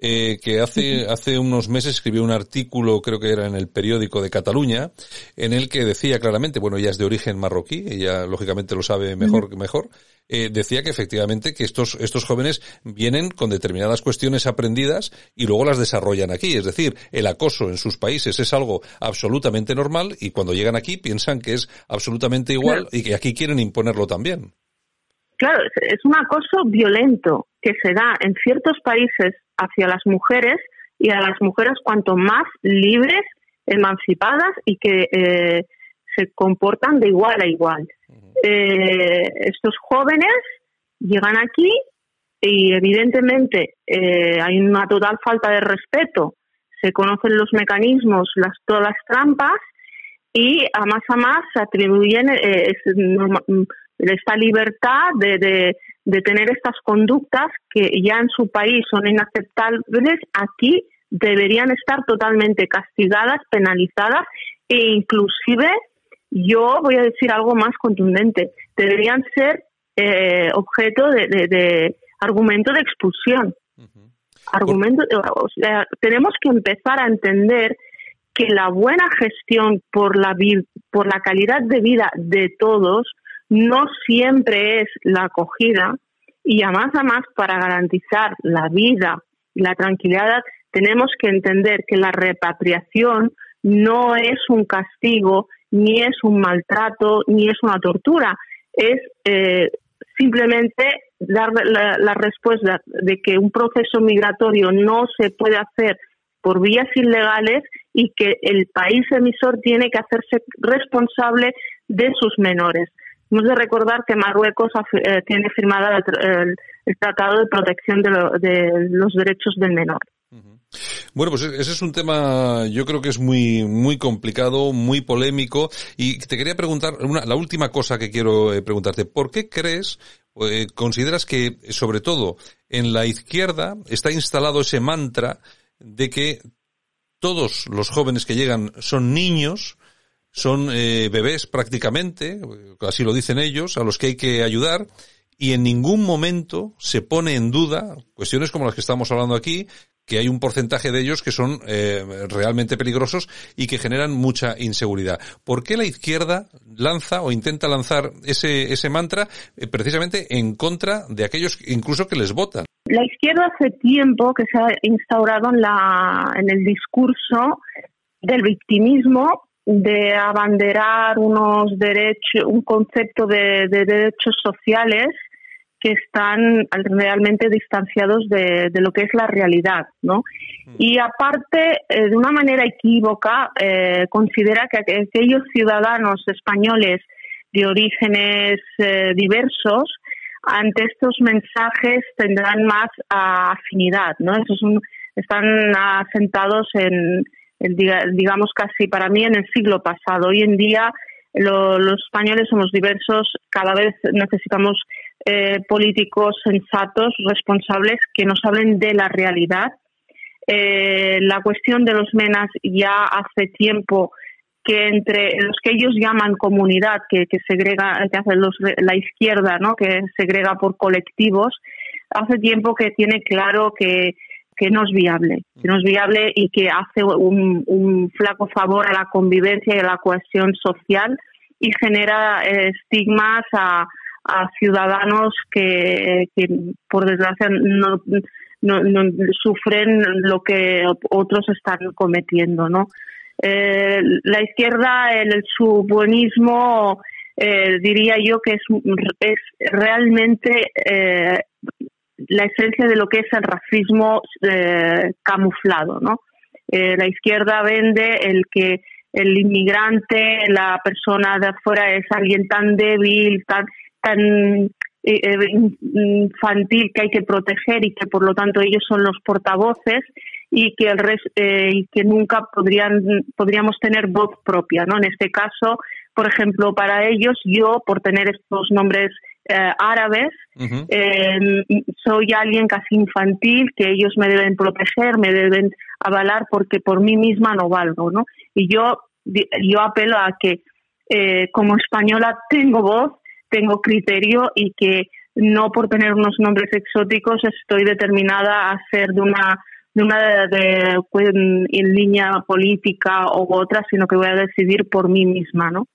Speaker 6: eh, que hace, hace unos meses escribió un artículo, creo que era en el periódico de Cataluña, en el que decía claramente, bueno, ella es de origen marroquí, ella lógicamente lo sabe mejor que mejor, eh, decía que efectivamente que estos, estos jóvenes vienen con determinadas cuestiones aprendidas y luego las desarrollan aquí. Es decir, el acoso en sus países es algo absolutamente normal y cuando llegan aquí piensan que es absolutamente igual claro. y que aquí quieren imponerlo también.
Speaker 21: Claro, es un acoso violento que se da en ciertos países hacia las mujeres y a las mujeres cuanto más libres, emancipadas y que eh, se comportan de igual a igual. Eh, estos jóvenes llegan aquí y evidentemente eh, hay una total falta de respeto, se conocen los mecanismos, las, todas las trampas y a más a más se atribuyen eh, es, esta libertad de, de, de, tener estas conductas que ya en su país son inaceptables, aquí deberían estar totalmente castigadas, penalizadas e inclusive yo voy a decir algo más contundente, deberían ser eh, objeto de, de, de, argumento de expulsión. Uh -huh. Argumento, o sea, tenemos que empezar a entender que la buena gestión por la, por la calidad de vida de todos no siempre es la acogida y a más a más para garantizar la vida y la tranquilidad tenemos que entender que la repatriación no es un castigo, ni es un maltrato, ni es una tortura, es eh, simplemente dar la, la, respuesta de que un proceso migratorio no se puede hacer por vías ilegales y que el país emisor tiene que hacerse responsable de sus menores. Hemos de recordar que Marruecos eh, tiene firmada el, el, Tratado de Protección de, lo, de, los Derechos del Menor.
Speaker 6: Bueno, pues ese es un tema, yo creo que es muy, muy complicado, muy polémico. Y te quería preguntar, una, la última cosa que quiero eh, preguntarte, ¿por qué crees, eh, consideras que, sobre todo, en la izquierda está instalado ese mantra de que todos los jóvenes que llegan son niños, son eh, bebés prácticamente, así lo dicen ellos, a los que hay que ayudar, y en ningún momento se pone en duda cuestiones como las que estamos hablando aquí, que hay un porcentaje de ellos que son eh, realmente peligrosos y que generan mucha inseguridad. ¿Por qué la izquierda lanza o intenta lanzar ese, ese mantra eh, precisamente en contra de aquellos incluso que les votan?
Speaker 21: La izquierda hace tiempo que se ha instaurado en, la, en el discurso del victimismo de abanderar unos derechos, un concepto de, de derechos sociales que están realmente distanciados de, lo que es la realidad, ¿no? Mm. Y aparte, eh, de una manera equívoca, eh, considera que aquellos ciudadanos españoles de orígenes eh, diversos, ante estos mensajes tendrán más afinidad, ¿no? Esos están asentados en, digamos, casi para mí en el siglo pasado. Hoy en día los españoles somos diversos, cada vez necesitamos eh, políticos sensatos, responsables, que nos hablen de la realidad. Eh, la cuestión de los menas ya hace tiempo que entre los que ellos llaman comunidad, que, que segrega, que hace la izquierda, ¿no? que segrega por colectivos, hace tiempo que tiene claro que, que no es viable, que no es viable y que hace un, flaco favor a la convivencia y a la cohesión social y genera eh, estigmas a, ciudadanos que, por desgracia no, no, sufren lo que otros están cometiendo, ¿no? Eh, la izquierda, el, su buenismo, eh, diría yo que es, es realmente eh, la esencia de lo que es el racismo camuflado, ¿no? la izquierda vende el que el inmigrante, la persona de afuera es alguien tan débil, tan tan eh, eh, infantil que hay que proteger y que por lo tanto ellos son los portavoces y que el eh, y que nunca podrían podríamos tener voz propia no en este caso por ejemplo para ellos yo por tener estos nombres árabes soy alguien casi infantil que ellos me deben proteger me deben avalar porque por mí misma no valgo no y yo yo apelo a que como española tengo voz tengo criterio y que no por tener unos nombres exóticos estoy determinada a ser de una de una de, en línea política u otra, sino que voy a decidir por mí misma, ¿no?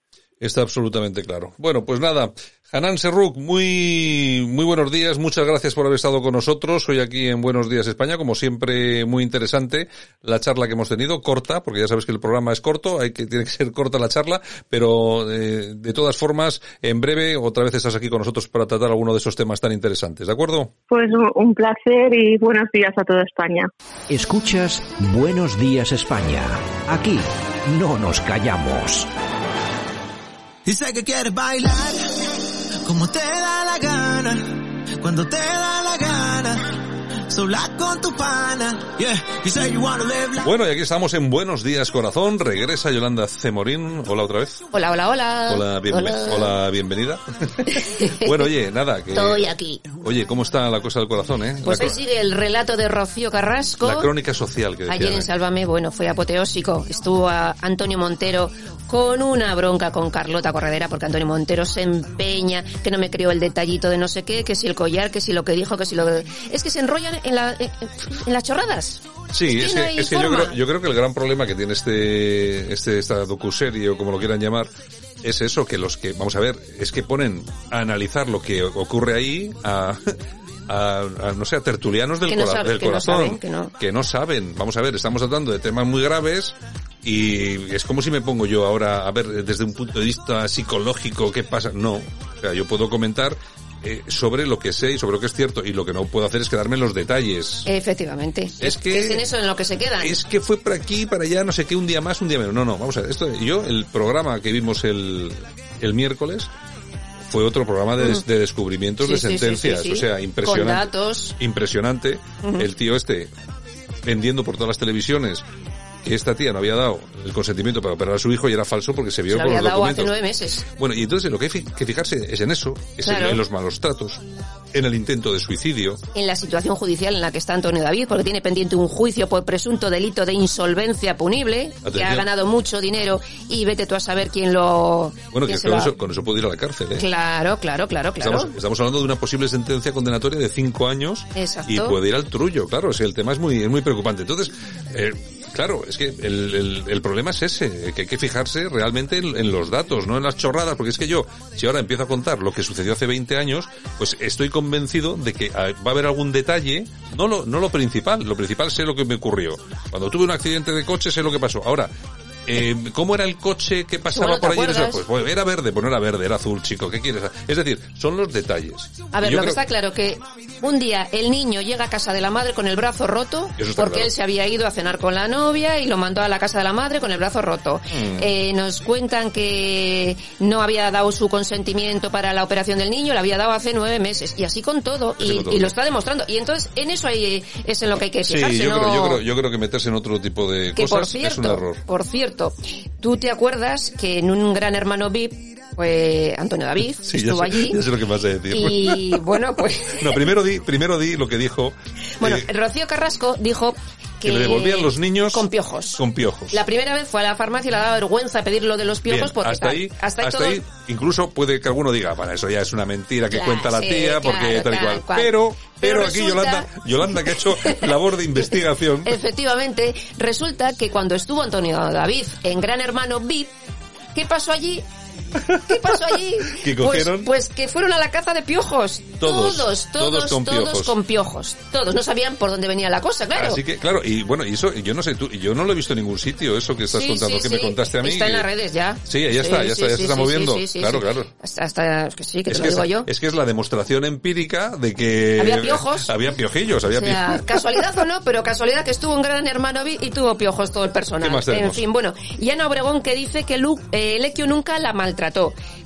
Speaker 6: Está absolutamente claro. Bueno, pues nada, Hanan Serruk, muy, muy buenos días, muchas gracias por haber estado con nosotros hoy aquí en Buenos Días España, como siempre muy interesante la charla que hemos tenido, corta, porque ya sabes que el programa es corto, hay que, tiene que ser corta la charla, pero eh, de todas formas, en breve otra vez estás aquí con nosotros para tratar alguno de esos temas tan interesantes, ¿de acuerdo?
Speaker 21: Pues un placer y buenos días a toda España.
Speaker 17: Escuchas Buenos Días España, aquí no nos callamos.
Speaker 22: Dice que quieres bailar como te da la gana, cuando te da
Speaker 6: Bueno, y aquí estamos en Buenos Días Corazón. Regresa Yolanda Cemorín. Hola otra vez.
Speaker 15: Hola, hola, hola.
Speaker 6: Hola, hola. bienvenida. bueno, oye, nada. Que...
Speaker 15: Estoy aquí.
Speaker 6: Oye, ¿cómo está la cosa del corazón, eh?
Speaker 15: Pues hoy sigue el relato de Rocío Carrasco.
Speaker 6: La crónica social que decía,
Speaker 15: Ayer en ¿eh? Sálvame, bueno, fue apoteósico. Estuvo a Antonio Montero con una bronca con Carlota Corredera porque Antonio Montero se empeña que no me creo el detallito de no sé qué, que si el collar, que si lo que dijo, que si lo... Es que se enrollan en, la, en las chorradas.
Speaker 6: Sí, es que, yo, creo, yo creo que el gran problema que tiene este, este, esta docuserie o como lo quieran llamar, es eso, que los que, vamos a ver, es que ponen a analizar lo que ocurre ahí a, a, no sé, a tertulianos del, del corazón, que, no. que no saben. Vamos a ver, estamos tratando de temas muy graves y es como si me pongo yo ahora a ver desde un punto de vista psicológico qué pasa. No, o sea, yo puedo comentar eh, sobre lo que sé y sobre lo que es cierto y lo que no puedo hacer es quedarme en los detalles.
Speaker 15: Efectivamente.
Speaker 6: Es que
Speaker 15: es en eso en lo que se queda.
Speaker 6: Es que fue por aquí, para allá, no sé qué, un día más, un día menos. No, no, vamos a ver. Esto, yo, el programa que vimos el, el miércoles, fue otro programa de, de descubrimientos de sentencias, o sea, impresionante.
Speaker 15: datos.
Speaker 6: Impresionante. El tío este vendiendo por todas las televisiones que esta tía no había dado el consentimiento para operar a su hijo y era falso porque se vio
Speaker 15: Se
Speaker 6: por
Speaker 15: había
Speaker 6: los
Speaker 15: dado hace
Speaker 6: documentos.
Speaker 15: nueve meses.
Speaker 6: Bueno, y entonces lo que hay que fijarse es en eso, es en-
Speaker 15: Claro.
Speaker 6: en los malos tratos, en el intento de suicidio.
Speaker 15: En la situación judicial en la que está Antonio David, porque tiene pendiente un juicio por presunto delito de insolvencia punible, que ha ganado mucho dinero y vete tú a saber quién lo...
Speaker 6: Bueno, que
Speaker 15: quién
Speaker 6: con
Speaker 15: lo
Speaker 6: eso, con eso puede ir a la cárcel, ¿eh?
Speaker 15: Claro, claro, claro, claro.
Speaker 6: Estamos, estamos hablando de una posible sentencia condenatoria de cinco años
Speaker 15: Exacto.
Speaker 6: y puede ir al trullo, claro, o sea, el tema es muy, es muy preocupante. Entonces, eh, claro, es que el, el- problema es ese, que hay que fijarse realmente en, en los datos, no en las chorradas, porque es que yo, si ahora empiezo a contar lo que sucedió hace 20 años, pues estoy convencido de que ah, va a haber algún detalle, no lo, no lo principal, lo principal sé lo que me ocurrió. Cuando tuve un accidente de coche sé lo que pasó. Ahora, eh, ¿Cómo era el coche que pasaba
Speaker 15: Bueno, ¿te
Speaker 6: por allí? Pues, era verde, pues no era verde, era azul, chico. ¿Qué quieres? Es decir, son los detalles.
Speaker 15: A ver,
Speaker 6: yo
Speaker 15: lo que está claro que un día el niño llega a casa de la madre con el brazo roto porque
Speaker 6: claro.
Speaker 15: él se había ido a cenar con la novia y lo mandó a la casa de la madre con el brazo roto.
Speaker 6: Mm.
Speaker 15: Eh, nos cuentan que no había dado su consentimiento para la operación del niño, lo había dado hace nueve meses y así con todo
Speaker 6: Así
Speaker 15: y,
Speaker 6: con todo.
Speaker 15: y lo está demostrando. Y entonces en eso hay, es en lo que hay que
Speaker 6: Sí,
Speaker 15: fijarse.
Speaker 6: yo,
Speaker 15: no-
Speaker 6: creo, yo, creo, yo creo que meterse en otro tipo de
Speaker 15: que por
Speaker 6: cosas
Speaker 15: cierto,
Speaker 6: es un error.
Speaker 15: por cierto, tú te acuerdas que en un gran hermano VIP, pues Antonio David
Speaker 6: Sí,
Speaker 15: estuvo
Speaker 6: sé,
Speaker 15: allí
Speaker 6: ya sé lo que vas a decir.
Speaker 15: y bueno, pues
Speaker 6: No, primero di, primero di lo que dijo
Speaker 15: Bueno,
Speaker 6: eh,
Speaker 15: Rocío Carrasco dijo que,
Speaker 6: que le devolvían los niños
Speaker 15: con piojos.
Speaker 6: Con piojos.
Speaker 15: La primera vez fue a la farmacia y le daba vergüenza pedir lo de los piojos
Speaker 6: Bien,
Speaker 15: porque
Speaker 6: hasta ahí,
Speaker 15: hasta ahí todo
Speaker 6: incluso puede que alguno diga, para eso ya es una mentira que
Speaker 15: Claro,
Speaker 6: cuenta la
Speaker 15: sí,
Speaker 6: tía, porque
Speaker 15: claro,
Speaker 6: tal y cual.
Speaker 15: cual.
Speaker 6: Pero, pero,
Speaker 15: Pero
Speaker 6: aquí
Speaker 15: resulta-
Speaker 6: Yolanda, Yolanda que ha hecho labor de investigación.
Speaker 15: Efectivamente, resulta que cuando estuvo Antonio David en Gran Hermano VIP, ¿qué pasó allí? ¿Qué pasó allí?
Speaker 6: ¿Qué
Speaker 15: Pues-
Speaker 6: cogieron?
Speaker 15: Pues, que fueron a la caza de piojos.
Speaker 6: Todos,
Speaker 15: todos,
Speaker 6: todos
Speaker 15: todos,
Speaker 6: con
Speaker 15: todos
Speaker 6: piojos.
Speaker 15: con piojos. Todos. No sabían por dónde venía la cosa, claro.
Speaker 6: Así que, claro, y bueno, y eso, yo no sé, tú, yo no lo he visto en ningún sitio, eso que estás
Speaker 15: Sí,
Speaker 6: contando,
Speaker 15: sí,
Speaker 6: que
Speaker 15: sí.
Speaker 6: me contaste a mí.
Speaker 15: Está en las redes ya.
Speaker 6: Sí, ya está, ya está, ya se está moviendo.
Speaker 15: sí, sí,
Speaker 6: claro,
Speaker 15: sí.
Speaker 6: claro.
Speaker 15: Hasta, hasta- que sí, que
Speaker 6: Es
Speaker 15: te
Speaker 6: que,
Speaker 15: lo digo
Speaker 6: es,
Speaker 15: yo.
Speaker 6: es que es la demostración empírica de que...
Speaker 15: Había piojos.
Speaker 6: Había piojillos, había
Speaker 15: O sea,
Speaker 6: piojillos.
Speaker 15: casualidad o no, pero casualidad que estuvo un gran hermano y tuvo piojos todo el personal.
Speaker 6: ¿Qué más
Speaker 15: en fin, bueno, y Ana Obregón que dice que Lu, eh, Lequio nunca la maltrató,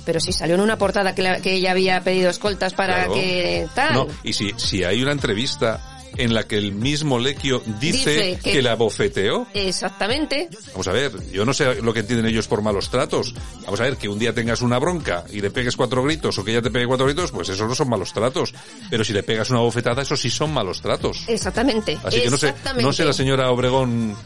Speaker 15: pero sí salió en una portada que, la- que ella había pedido escoltas para
Speaker 6: Claro.
Speaker 15: que tal.
Speaker 6: No, y si, si hay una entrevista en la que el mismo Lequio dice,
Speaker 15: Dice
Speaker 6: que...
Speaker 15: que-
Speaker 6: la bofeteó,
Speaker 15: Exactamente.
Speaker 6: Vamos a ver, yo no sé lo que entienden ellos por malos tratos. Vamos a ver, que un día tengas una bronca y le pegues cuatro gritos o que ella te pegue cuatro gritos, pues esos no son malos tratos. Pero si le pegas una bofetada, eso sí son malos tratos.
Speaker 15: Exactamente.
Speaker 6: Así que no sé, no sé la señora Obregón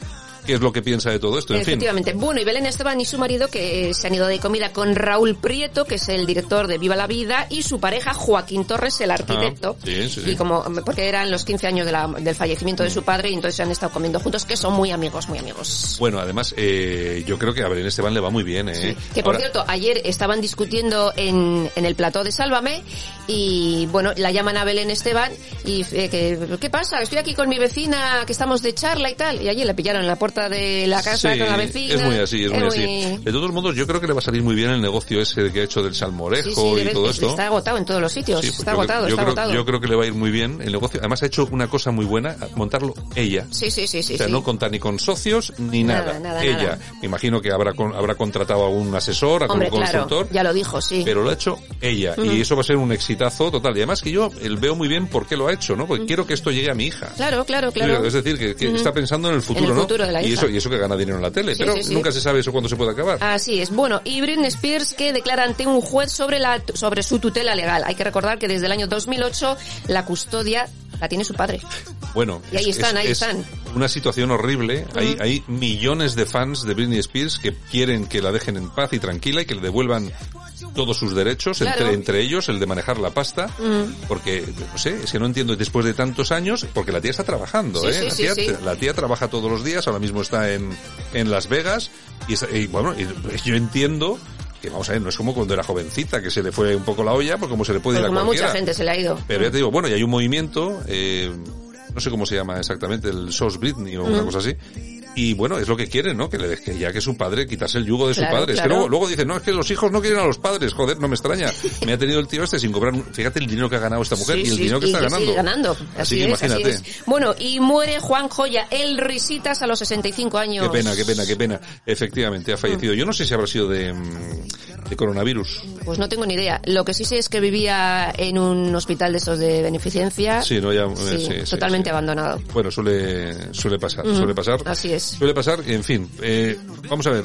Speaker 6: qué es lo que piensa de todo esto. En fin,
Speaker 15: Efectivamente. Bueno, y Belén Esteban y su marido que eh, se han ido de comida con Raúl Prieto, que es el director de Viva la Vida, y su pareja Joaquín Torres, el arquitecto.
Speaker 6: Ah, sí, sí, sí.
Speaker 15: Y como, porque eran los 15 años de la- del fallecimiento de su padre, y entonces se han estado comiendo juntos, que son muy amigos, muy amigos.
Speaker 6: bueno, además, eh, yo creo que a Belén Esteban le va muy bien, ¿eh?
Speaker 15: Que por
Speaker 6: Ahora-
Speaker 15: cierto, ayer estaban discutiendo en, en el plató de Sálvame y bueno, la llaman a Belén Esteban y eh, que, ¿qué pasa? Estoy aquí con mi vecina que estamos de charla y tal. Y allí le pillaron en la puerta de la casa
Speaker 6: Sí,
Speaker 15: con la vecina.
Speaker 6: es muy así, es muy así. De todos modos, yo creo que le va a salir muy bien el negocio ese que ha hecho del salmorejo
Speaker 15: Sí, sí,
Speaker 6: y todo
Speaker 15: es-
Speaker 6: esto.
Speaker 15: está agotado en todos los sitios.
Speaker 6: Pues
Speaker 15: está
Speaker 6: yo creo-
Speaker 15: agotado,
Speaker 6: yo
Speaker 15: está
Speaker 6: creo,
Speaker 15: agotado.
Speaker 6: Yo creo que le va a ir muy bien el negocio. Además ha hecho una cosa muy buena, montarlo ella.
Speaker 15: Sí, sí, sí, sí.
Speaker 6: o sea, no contar ni con socios ni
Speaker 15: Nada,
Speaker 6: nada.
Speaker 15: nada,
Speaker 6: ella.
Speaker 15: nada.
Speaker 6: Me imagino que habrá con- habrá contratado a un asesor, a un
Speaker 15: Hombre, claro,
Speaker 6: consultor.
Speaker 15: ya lo dijo, sí.
Speaker 6: Pero lo ha hecho ella. Y eso va a ser un exitazo total. Y además que yo el veo muy bien por qué lo ha hecho, ¿no? Porque quiero que esto llegue a mi hija.
Speaker 15: Claro, claro, claro.
Speaker 6: Es decir, que, está pensando en el futuro,
Speaker 15: el
Speaker 6: ¿no?
Speaker 15: futuro de la
Speaker 6: y eso y eso que gana dinero en la tele.
Speaker 15: Sí,
Speaker 6: pero
Speaker 15: sí, sí.
Speaker 6: nunca se sabe eso cuándo se puede acabar.
Speaker 15: Así es. Bueno, y Britney Spears que declara ante un juez sobre la sobre su tutela legal. Hay que recordar que desde el año 2008 la custodia la tiene su padre.
Speaker 6: Bueno,
Speaker 15: Y ahí
Speaker 6: es-
Speaker 15: están,
Speaker 6: es-
Speaker 15: ahí
Speaker 6: es
Speaker 15: están.
Speaker 6: Una situación horrible. Hay,
Speaker 15: Ujú.
Speaker 6: hay millones de fans de Britney Spears que quieren que la dejen en paz y tranquila y que le devuelvan todos sus derechos,
Speaker 15: Claro.
Speaker 6: entre, entre ellos el de manejar la pasta,
Speaker 15: Mm.
Speaker 6: porque, no sé, es que no entiendo después de tantos años, porque la tía está trabajando,
Speaker 15: Sí,
Speaker 6: ¿eh?
Speaker 15: sí,
Speaker 6: la, tía,
Speaker 15: sí.
Speaker 6: la tía trabaja todos los días, ahora mismo está en, en Las Vegas, y, y, bueno, y yo entiendo que vamos a ver, no es como cuando era jovencita, que se le fue un poco la olla, porque como se le puede
Speaker 15: Pues
Speaker 6: ir a
Speaker 15: como a
Speaker 6: cualquiera.
Speaker 15: mucha gente se le ha ido.
Speaker 6: Pero ya te digo, bueno, y hay un movimiento, eh, no sé cómo se llama exactamente, el SOS Britney o una
Speaker 15: Mm.
Speaker 6: cosa así. Y bueno, es lo que quieren, ¿no? Que le que ya que su padre, quitarse el yugo de
Speaker 15: Claro,
Speaker 6: su padre. Es que luego, luego dicen, no, es que los hijos no quieren a los padres. Joder, no me extraña. Me ha tenido el tío este sin cobrar, un- fíjate el dinero que ha ganado esta mujer
Speaker 15: Sí,
Speaker 6: y el
Speaker 15: sí,
Speaker 6: dinero que
Speaker 15: y
Speaker 6: está
Speaker 15: que
Speaker 6: ganando.
Speaker 15: sigue ganando. Así,
Speaker 6: Así
Speaker 15: es,
Speaker 6: imagínate.
Speaker 15: así es. Bueno, y muere Juan Joya, el Risitas a los 65 años.
Speaker 6: Qué pena, qué pena, qué pena. Efectivamente, ha fallecido. Yo no sé si habrá sido de, mm, de coronavirus.
Speaker 15: Pues no tengo ni idea. Lo que sí sé es que vivía en un hospital de estos de beneficencia.
Speaker 6: Sí, no, ya,
Speaker 15: Sí, totalmente abandonado.
Speaker 6: Bueno, suele, suele pasar, suele pasar.
Speaker 15: Así es.
Speaker 6: Suele pasar, en fin, eh, vamos a ver.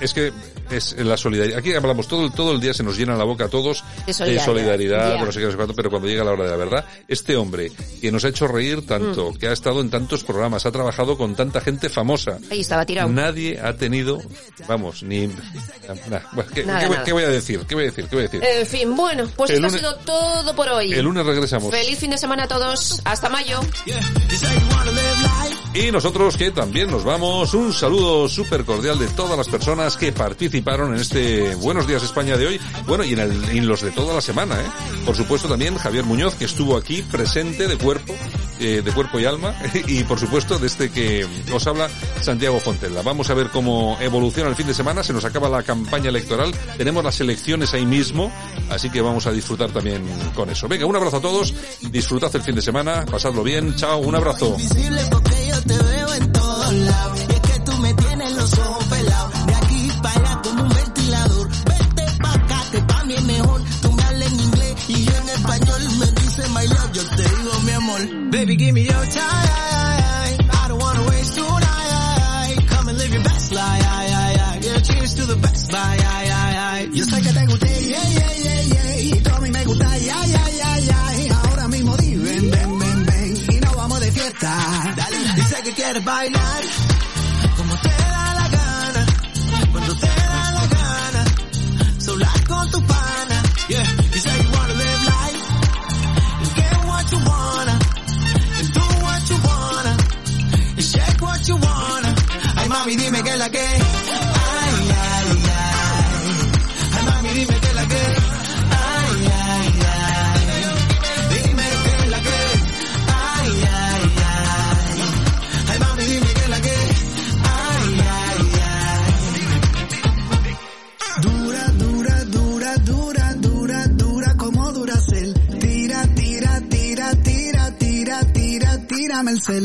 Speaker 6: Es que es la solidaridad. Aquí hablamos todo, el- todo el día, se nos llena la boca a todos
Speaker 15: De solidaridad,
Speaker 6: no sé qué, no sé cuánto, pero cuando llega la hora de la verdad, este hombre que nos ha hecho reír tanto,
Speaker 15: Mm.
Speaker 6: que ha estado en tantos programas, ha trabajado con tanta gente famosa,
Speaker 15: Ahí estaba tirado.
Speaker 6: nadie ha tenido, vamos, ni... nah, ¿qué,
Speaker 15: Nada,
Speaker 6: qué voy-
Speaker 15: nada.
Speaker 6: qué voy a decir? ¿Qué voy a decir? ¿Qué voy a decir?
Speaker 15: En fin, bueno, pues
Speaker 6: El
Speaker 15: esto
Speaker 6: lunes-
Speaker 15: ha sido todo por hoy.
Speaker 6: El lunes regresamos.
Speaker 15: Feliz fin de semana a todos. Hasta mayo.
Speaker 6: Y nosotros que también nos vamos, un saludo súper cordial de todas las personas que participaron en este Buenos Días España de hoy, bueno, y en, el- en los de toda la semana, ¿eh? Por supuesto también Javier Muñoz, que estuvo aquí presente de cuerpo, eh, de cuerpo y alma, y por supuesto desde que os habla Santiago Fontella. Vamos a ver cómo evoluciona el fin de semana, se nos acaba la campaña electoral, tenemos las elecciones ahí mismo, así que vamos a disfrutar también con eso. Venga, un abrazo a todos, disfrutad el fin de semana, pasadlo bien, chao, un abrazo.
Speaker 22: Y que tú me tienes los ojos. Español me dice my love. Yo te digo mi amor. Baby, give me your time. I don't wanna waste tonight. Come and live your best life. Yeah, cheers to the best bye. Yo sé que te gusté, yeah, yeah, yeah, yeah. Y tú a mí me gusta, yeah, yeah, yeah, yeah. Ahora mismo di, ven, ven, ven, ven. Y nos vamos de fiesta. Dale, dice que quieres bailar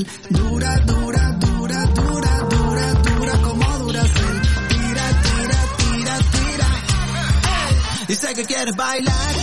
Speaker 22: Dura, dura, dura, dura, dura, dura como Duracel. Tira, tira, tira, tira. Dice que quieres bailar